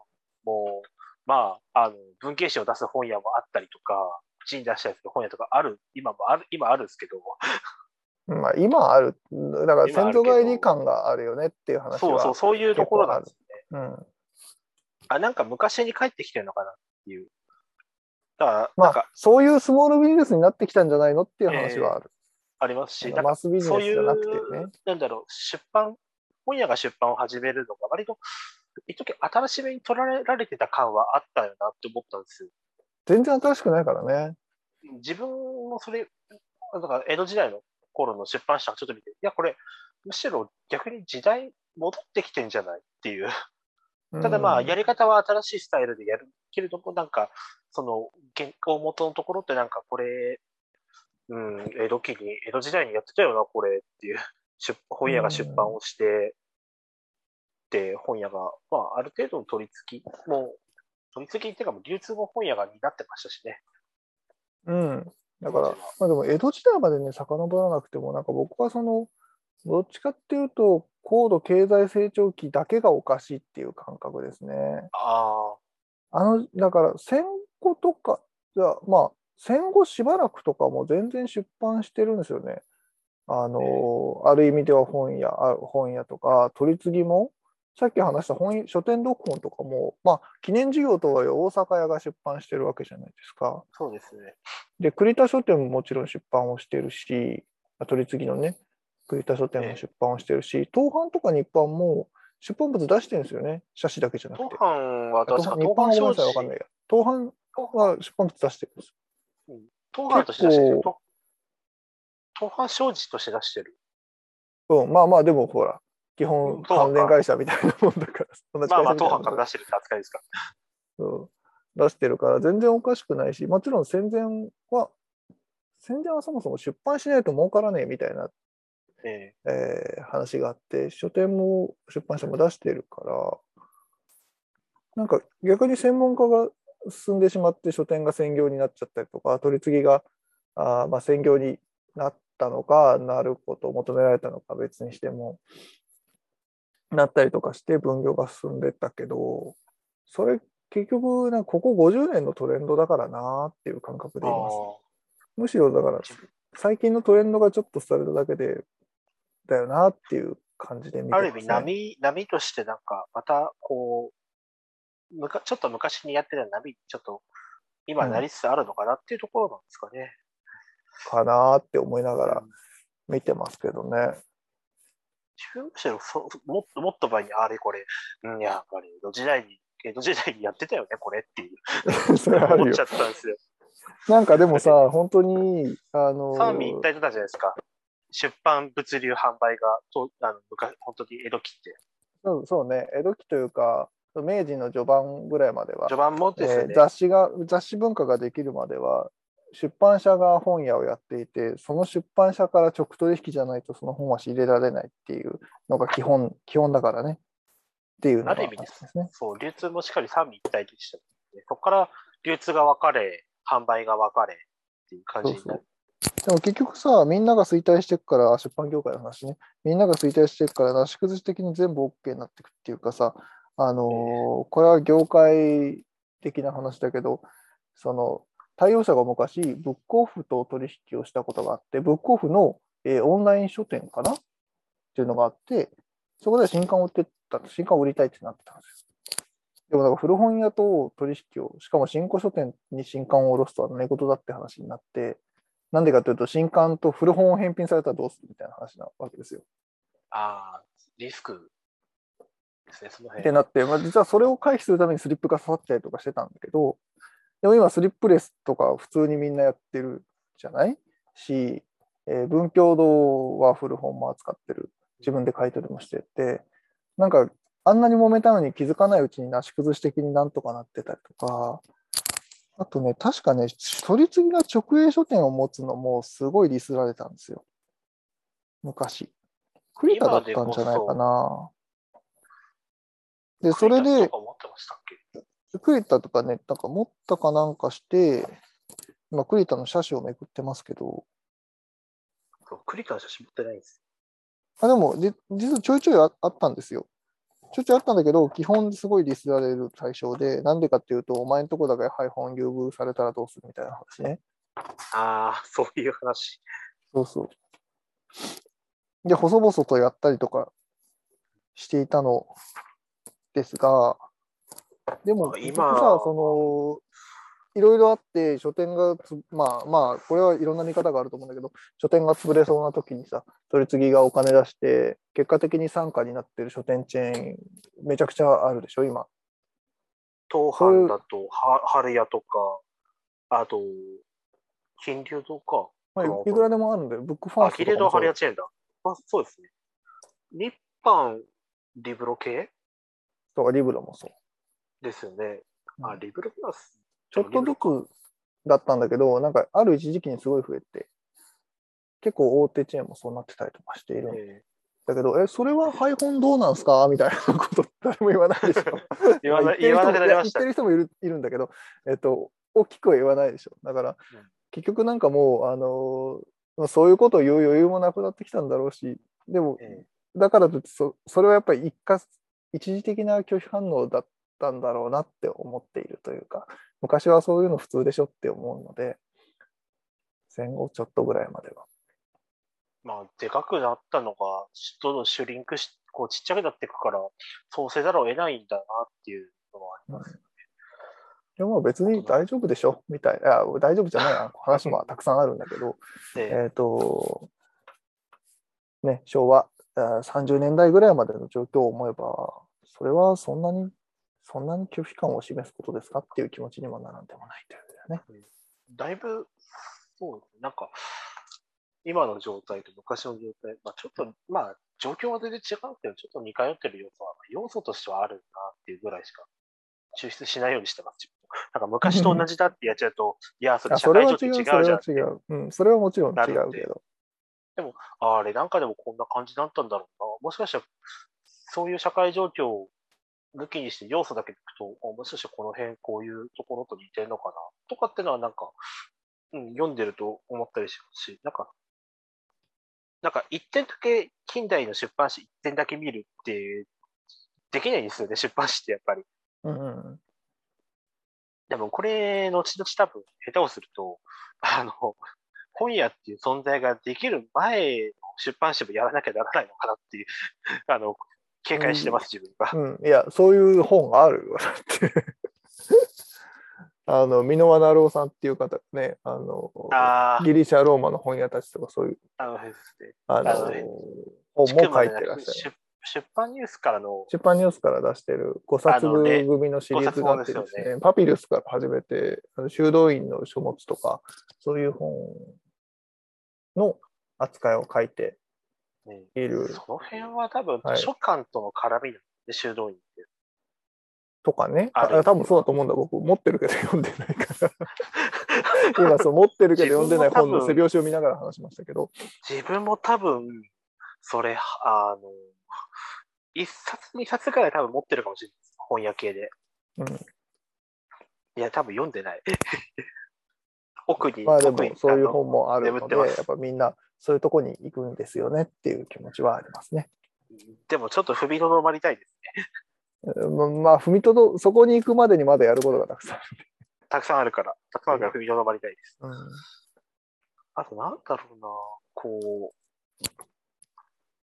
も、まあ、あの、文系誌を出す本屋もあったりとか、口に出したりする本屋とかある、今もある、今あるんですけど、*laughs* まあ今ある、だから先祖返り感があるよねっていう話は。そうそう、そういうところなんですね。うん。あ、なんか昔に帰ってきてるのかなっていう。だから、まなんかあ、そういうスモールビジネスになってきたんじゃないのっていう話はある。ありますし、なんかマスビジそういうネスじゃなくてね。、なんだろう、出版、本屋が出版を始めるのが割と、一時新しめに取られてた感はあったよなって思ったんですよ。全然新しくないからね。自分もそれ、だから江戸時代の頃の出版社をちょっと見て、いや、これ、むしろ逆に時代戻ってきてんじゃないっていう。ただまあ、うんやり方は新しいスタイルでやるけれども、なんか、その、原稿元のところってなんかこれ、うん、江戸期に、江戸時代にやってたよな、これっていう、出本屋が出版をして、で、本屋が、まあ、ある程度の取り付き、もう、取り付きっていうか、流通も本屋が担ってましたしね。うん。だから、まあでも江戸時代までね、遡らなくても、なんか僕はその、どっちかっていうと、高度経済成長期だけがおかしいっていう感覚ですね。ああの、だから戦後とか、じゃあまあ、戦後しばらくとかも全然出版してるんですよね。あの、ある意味では本屋、あ本屋とか、取り次ぎも、さっき話した本書店読本とかも、まあ、記念事業とはいえ大阪屋が出版してるわけじゃないですか。あ、そうですね。で、栗田書店ももちろん出版をしてるし、あ取り次ぎのね、栗田書店も出版をしてるし、東販とか日版も出版物出してるんですよね。写真だけじゃなくて。東販は確か日版はごめんなさい、わかんい。ないや。東販は出版物出してるんです。東販として出してる東販商事として出してる。うん、まあまあ、でもほら、基うん本関連会社みたいなもんだから、同じまあまあ、東販から出してるって扱いですか。そう出してるから全然おかしくないし、もちろん戦前は、戦前はそもそも出版しないと儲からねえみたいな、ええー話があって、書店も出版社も出してるから、なんか逆に専門家が進んでしまって書店が専業になっちゃったりとか、取り次ぎがあーまあ専業になったのか、なることを求められたのか別にしても、なったりとかして分業が進んでったけど、それ結局なここ50年のトレンドだからなっていう感覚でいます。むしろだから最近のトレンドがちょっとされただけでだよなっていう感じで見てます、ね、ある意味波、波としてなんかまたこう、むかちょっと昔にやってた波、ちょっと今なりつつあるのかなっていうところなんですかね。かなって思いながら見てますけどね。自分むしろそもっともっと前にあれこれ、うん、やっぱり江戸時代に、江戸時代にやってたよね、これっていう。*laughs* それあるよ思っちゃったんですよ。なんかでもさ、*laughs* 本当に、あの、三位一体だったじゃないですか。出版、物流、販売が、とあの昔本当に江戸期って。そうそうね、江戸期というか、明治の序盤ぐらいまでは、序盤もですね、えー雑誌が、雑誌文化ができるまでは、出版社が本屋をやっていて、その出版社から直取引じゃないとその本は仕入れられないっていうのが基本、基本だからね。っていうのがある意味ですね。そう、流通もしっかり三位一体でした、ね。そこから流通が分かれ、販売が分かれっていう感じになる。でも結局さ、みんなが衰退していくから、あ出版業界の話ね、みんなが衰退していくから、なし崩し的に全部 OK になっていくっていうかさ、あのーこれは業界的な話だけど、その、対応者が昔、ブックオフと取引をしたことがあって、ブックオフの、えーオンライン書店かな？っていうのがあって、そこで新刊を売ってた、新刊を売りたいってなってたんですよ。でもだから古本屋と取引を、しかも新古書店に新刊を下ろすとは寝言だって話になって、なんでかというと、新刊と古本を返品されたらどうするみたいな話なわけですよ。ああ、リスクですね、そのっ辺。てなって、まあ、実はそれを回避するためにスリップが刺さったりとかしてたんだけど、でも今スリップレスとか普通にみんなやってるじゃない？し、えー文教堂は古本も扱ってる。自分で買い取りもしてて、なんかあんなに揉めたのに気づかないうちになし崩し的になんとかなってたりとか、あとね、確かね、取り次ぎが直営書店を持つのもすごいディスられたんですよ。昔。栗田だったんじゃないかな。で、それで栗田とかね、なんか持ったかなんかして、今、栗田の車種をめくってますけど、そうクリタの写真持ってないんです。あでも、じ実はちょいちょいああったんですよ。ちょいちょいあったんだけど、基本すごいディスられる対象で、なんでかっていうと、お前んとこだけ配本優遇されたらどうするみたいな話ね。ああ、そういう話。そうそう。で、細々とやったりとかしていたのですが、でも、あ今さ、その、いろいろあって、書店がつ、まあまあ、これはいろんな見方があると思うんだけど、書店が潰れそうな時にさ、取り次ぎがお金出して、結果的に傘下になってる書店チェーン、めちゃくちゃあるでしょ、今。東販だと、は春屋とか、あと、金龍とか。まあ、いくらでもあるんだよ。ブックファーあ、スととかもそう春屋チェーンだ。あ、そうですね。日版リブロ系？とかリブロもそう。ですよね。あ、うんリブロプラス。ちょっとずつだったんだけど、なんかある一時期にすごい増えて、結構大手チェーンもそうなってたりとかしているんえだけど、え、それは配本どうなんすかみたいなこと誰も言わないでしょ。ー *laughs* 言わなまあ言わなくなりました言ってる人もいるいるんだけど、えっと、大きくは言わないでしょ。だから、うん結局なんかもう、あのまあそういうことを言う余裕もなくなってきたんだろうし、でも、えだからといってそ、それはやっぱり一過一時的な拒否反応だったんだろうなって思っているというか、昔はそういうの普通でしょって思うので、戦後ちょっとぐらいまでは。まあ、でかくなったのが、どんどんシュリンクし、こうちっちゃくなっていくから、そうせざるを得ないんだなっていうのはあります。でも別に大丈夫でしょみたいな、あ大丈夫じゃないな。話もたくさんあるんだけど、*laughs* でえ。っ、と、ね、昭和あ30年代ぐらいまでの状況を思えば、それはそんなに、そんなに拒否感を示すことですかっていう気持ちにもならんでもないというね。だいぶ、そうですね、なんか、今の状態と昔の状態、まあ、ちょっと、まあ、状況は全然違うけど、ちょっと似通ってる要素は、要素としてはあるなっていうぐらいしか抽出しないようにしてます。なんか昔と同じだってやっちゃうと、いや、それあ社それは違う、会状況違そうれじゃんは違う。うん、それはもちろん違うけど。あれ、なんかでもこんな感じだったんだろうな。もしかしたら、そういう社会状況を抜きにして要素だけ聞くと、もしかしたらこの辺こういうところと似てるのかなとかってのはなんか、うん、読んでると思ったりしますし、なんか、なんか一点だけ近代の出版誌一点だけ見るってできないんですよね、出版誌ってやっぱり。うんうん。でもこれ、後々多分下手をすると、あの、本屋っていう存在ができる前の出版社もやらなきゃならないのかなっていう、あの、警戒してます、自分が。うん、いや、そういう本があるよ、だ *laughs* って。あの、箕輪成夫さんっていう方がね、あの、あギリシャ、ローマの本屋たちとか、そういう、あ、あの。あの本も書いてらっしゃる。く出出版ニュースからの、出版ニュースから出してる5冊あのね組のシリーズがあってです五冊本ですね、パピルスから始めて、修道院の書物とか、そういう本の扱いを書いてね、いるその辺は多分はい図書館との絡みなんで、修道院って。とかね、あ多分そうだと思うんだ、僕、持ってるけど読んでないから。*laughs* 今、そう持ってるけど読んでない本の背表紙を見ながら話しましたけど、自分も多分、それ、あの、一冊、二冊くらい多分持ってるかもしれないです。本屋系で。うん、いや、多分読んでない。奥に、まあでもそういう本もあるので、やっぱみんなそういうとこに行くんですよねっていう気持ちはありますね。でもちょっと踏みとどまりたいですね。うんまあ、踏みとど、そこに行くまでにまだやることがたくさんあたくさんあるから、たくさんあるから踏みとどまりたいです。る。あと、なんだろうな、こう、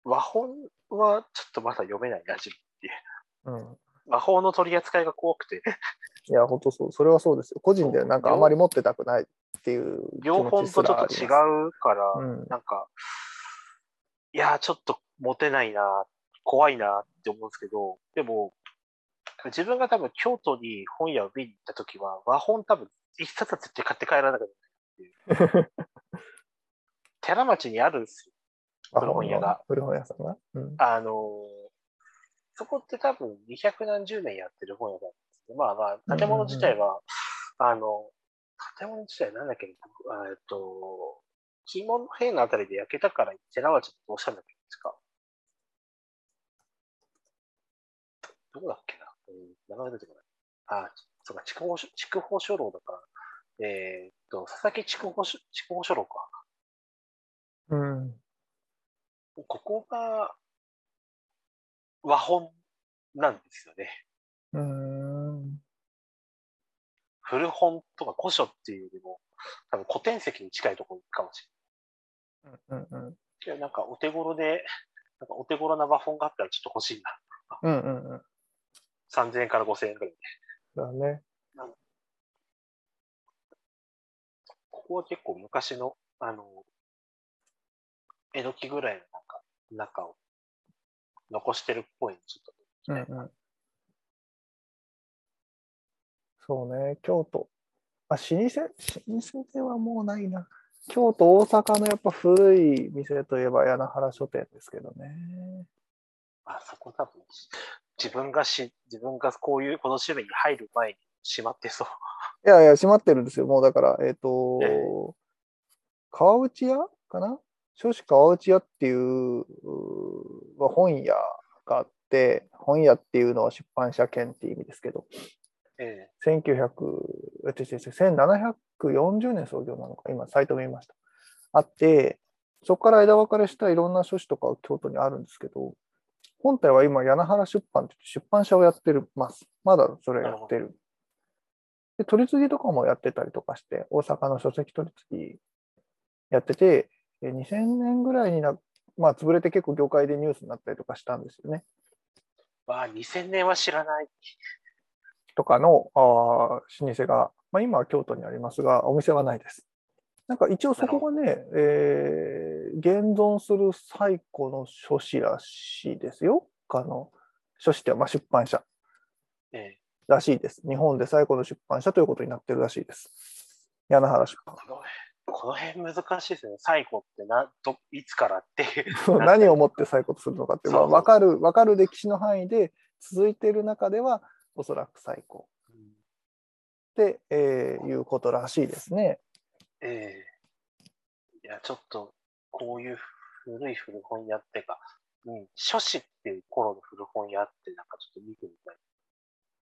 和本はちょっとまだ読めないな、自分ってうん和本の取り扱いが怖くて、いや、本当そう、それはそうですよ。個人でなんかあまり持ってたくないっていう気両本とちょっと違。うから、うんなんか、いやー、ちょっと持てないな、怖いなって思うんですけど、でも、自分が多分京都に本屋を見に行った時は、和本多分一冊は絶対買って帰らなきゃいけないっていう。*laughs* 寺町にあるんですよ。古本屋が。古本屋さんが？うんあのーそこって多分200何十年やってる本屋なんですけど、まあまあ、建物自体は、あの、建物自体なんだっけ、えっと、金門の辺のあたりで焼けたから寺町ってどうしたんだっけですか。どこだっけな、うん、名前出てこない。あ、そうか、筑豊書筑豊書楼だから、えーっと、佐々木筑豊書筑豊書楼か。うん。ここが和本なんですよね。うん。古本とか古書っていうよりも、多分古典籍に近いところかもしうんうん。れないけど。なんかお手頃で、なんかお手頃な和本があったらちょっと欲しいな。うんうんうん。3000円から5000円くらいで。だね。ここは結構昔の、あの、江戸期ぐらいのなんか、中を残してるっぽいのちょっと、うんうん。そうね、京都。あ、老舗、老舗ではもうないな。京都、大阪のやっぱ古い店といえば柳原書店ですけどね。あそこ多分、自分がし、自分がこういう、この趣味に入る前に閉まってそう。*laughs* いやいや、閉まってるんですよ。もうだから、えっ、と、ええ川内屋かな？書士川内屋っていう本屋があって、本屋っていうのは出版社兼っていう意味ですけど、え1900、えっと違う違う1740年創業なのか、今、サイト見ました。あって、そこから枝分かれしたいろんな書士とか京都にあるんですけど、本体は今、柳原出版って出版社をやってるます。まだそれやってる。で、取り次ぎとかもやってたりとかして、大阪の書籍取り次ぎやってて、え2000年ぐらいにな、まあ、潰れて結構業界でニュースになったりとかしたんですよね。わあ、2000年は知らない。とかのあー老舗が、まあ、今は京都にありますが、お店はないです。なんか一応そこがね、えー現存する最古の書士らしいですよ。あの書士ってまあ出版社ええらしいです。日本で最古の出版社ということになってるらしいです。柳原出版。この辺難しいですね。最後ってな、ど、いつからっていう。何をもって最古とするのかって、まあ、分かる、分かる歴史の範囲で続いている中では、おそらく最古って、えーいうことらしいですね。ええいや、ちょっと、こういう古い古本屋ってか、うん、書士っていう頃の古本屋ってなんかちょっと見てみたい。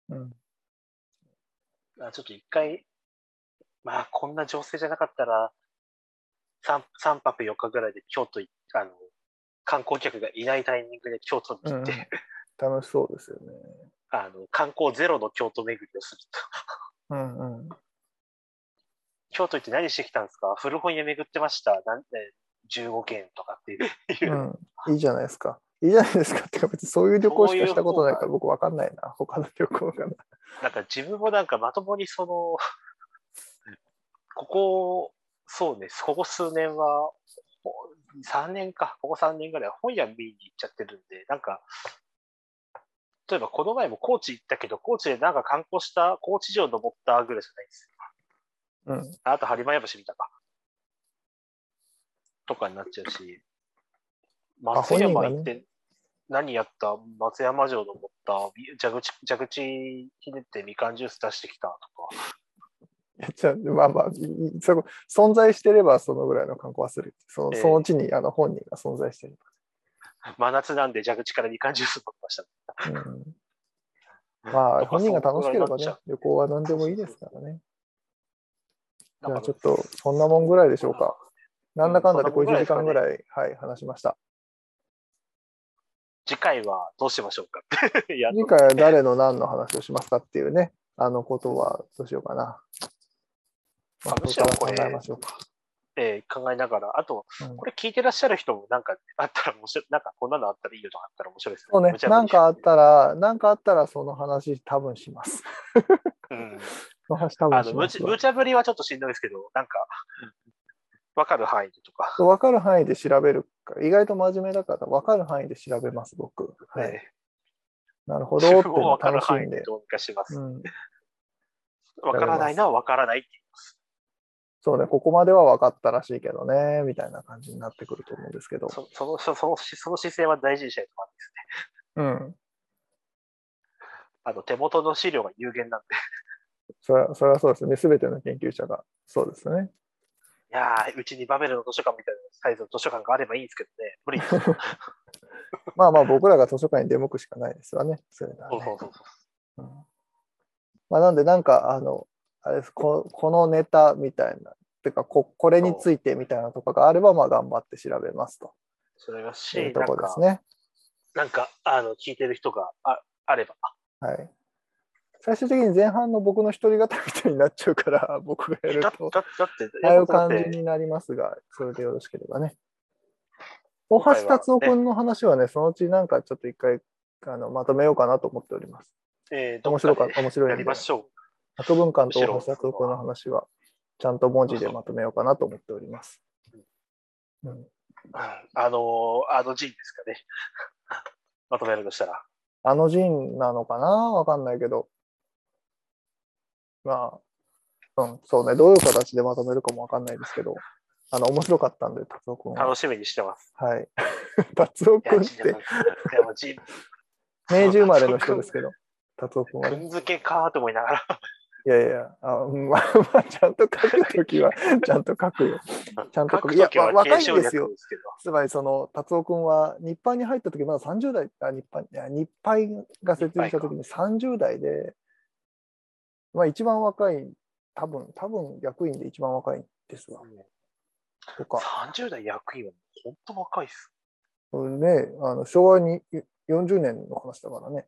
うんあちょっと一回、まあ、こんな情勢じゃなかったら、三三泊四日ぐらいで京都い、あの、観光客がいないタイミングで京都にうん行って、楽しそうですよね。あの、観光ゼロの京都巡りをすると。うんうん。京都行って何してきたんですか？古本屋巡ってました。なんで15件とかっていう。うん、いいじゃないですか。いいじゃないですか。ってか別にそういう旅行しかしたことないから僕わかんないな。他の旅行がな。なんか自分もなんかまともにその、ここ、そうね、ここ数年は、ほ3年か、ここ3年ぐらいは本屋見に行っちゃってるんで、なんか、例えばこの前も高知行ったけど、高知でなんか観光した、高知城登ったぐらいじゃないんですよ。うん。ああと播磨屋橋見たか。とかになっちゃうし、松山行って何やった、松山城登った、蛇口、蛇口ひねってみかんジュース出してきたとか。まあまあ、存在してればそのぐらいの観光はする。そのええその地にあの本人が存在してる。真夏なんで蛇口からみかんジュース飲みました。うん、まあ、本人が楽しければね旅行は何でもいいですからね。じゃあちょっと、そんなもんぐらいでしょうか。なんだかんだでそんなもんぐら50時間ぐらい、はい、話しました。次回はどうしましょうか *laughs* 次回は誰の何の話をしますかっていうね、あのことはどうしようかな。まあ、むしろこから考えましょうか。えー考えながら、あと、うんこれ聞いてらっしゃる人もなんかあったら面白い、なんかこんなのあったらいいよとかあったら面白いですそうねなんかあったら、なんかあったらその話多分します。うん。*laughs* その話多分しますわ。無茶ぶりはちょっとしんどいですけど、なんか、わかる範囲でとか。分かる範囲で調べるか。意外と真面目だから分かる範囲で調べます、僕。はい。ねなるほど *laughs* わはかる範楽しんで。囲でどうにかします。うん、わからないのはわからないって言います。そうね、ここまでは分かったらしいけどね、みたいな感じになってくると思うんですけど。そそのそそのその姿勢は大事にしないとまずいですね。うん。あの手元の資料が有限なんで。それはそれはそうですね。すべての研究者が。そうですね。いやー、うちにバベルの図書館みたいなサイズの図書館があればいいんですけどね。無理です。そ *laughs* うまあまあ、僕らが図書館に出向くしかないですわね。それならねそうそうそう。うんまあ、なんで、なんか、あの、あれですここのネタみたいな、てかこ、これについてみたいなとかがあれば、まあ、頑張って調べますとそれがいし、うところです、ね。なんか、あの、聞いてる人がああれば。はい。最終的に前半の僕の一人語りみたいになっちゃうから、*laughs* 僕がやるだと、だだいう感じになりますが、それでよろしければね。大橋達夫君の話はね、そのうちなんかちょっと一回あのまとめようかなと思っております。えー面白か面白いやりま。しょう。博文館と大橋達夫君の話は、ちゃんと文字でまとめようかなと思っております。うん、うんあのーあの陣ですかね。*laughs* まとめるとしたら。あの陣なのかな？わかんないけど。まあ、うん、そうね、どういう形でまとめるかもわかんないですけど、あの、面白かったんで、達夫君は。楽しみにしてます。はい。*laughs* 達夫君って明治生まれの人ですけど、*laughs* 達夫君はね。くんづけかーと思いながら。いやいや、あまあまあ、ちゃんと書くときは、*laughs* ちゃんと書くよ。ちゃんと書くいや若いんですよ。つまり、その、達夫君は、日版に入ったとき、まだ30代、あ日版、いや、日配が設立したときに30代で、まあ、一番若い、多分、多分、役員で一番若いんですわ。とか、30代役員は本当若いっす。ね、あの昭和に40年の話だからね。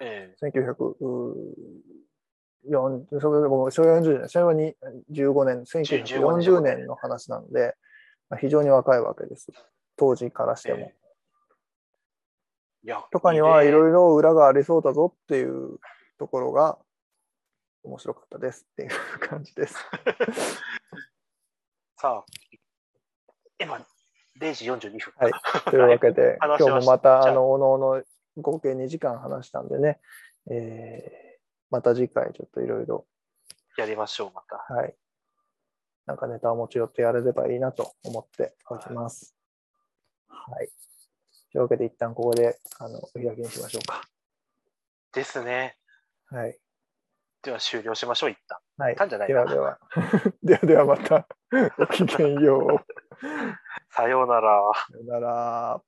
え1900、4それでも昭和40年、昭和に15年、1940年の話なので、まあ非常に若いわけです。当時からしても。ええいやとかにはいろいいろ裏がありそうだぞっていうところが面白かったですっていう感じです。*laughs* さあ、今、0時42分。はいというわけで、*laughs* 今日もまた、あの、おのおの合計2時間話したんでね、えーまた次回ちょっといろいろ、やりましょう、また。はい。なんかネタを持ち寄ってやれればいいなと思っております。はい。というわけで、一旦ここで、あの、お開きにしましょうか。ですね。はい。では終了しましょう、一旦。はい。たんじゃないなではでは、*laughs* ではではまた、ごきげんよう。*laughs* さようなら。さよなら。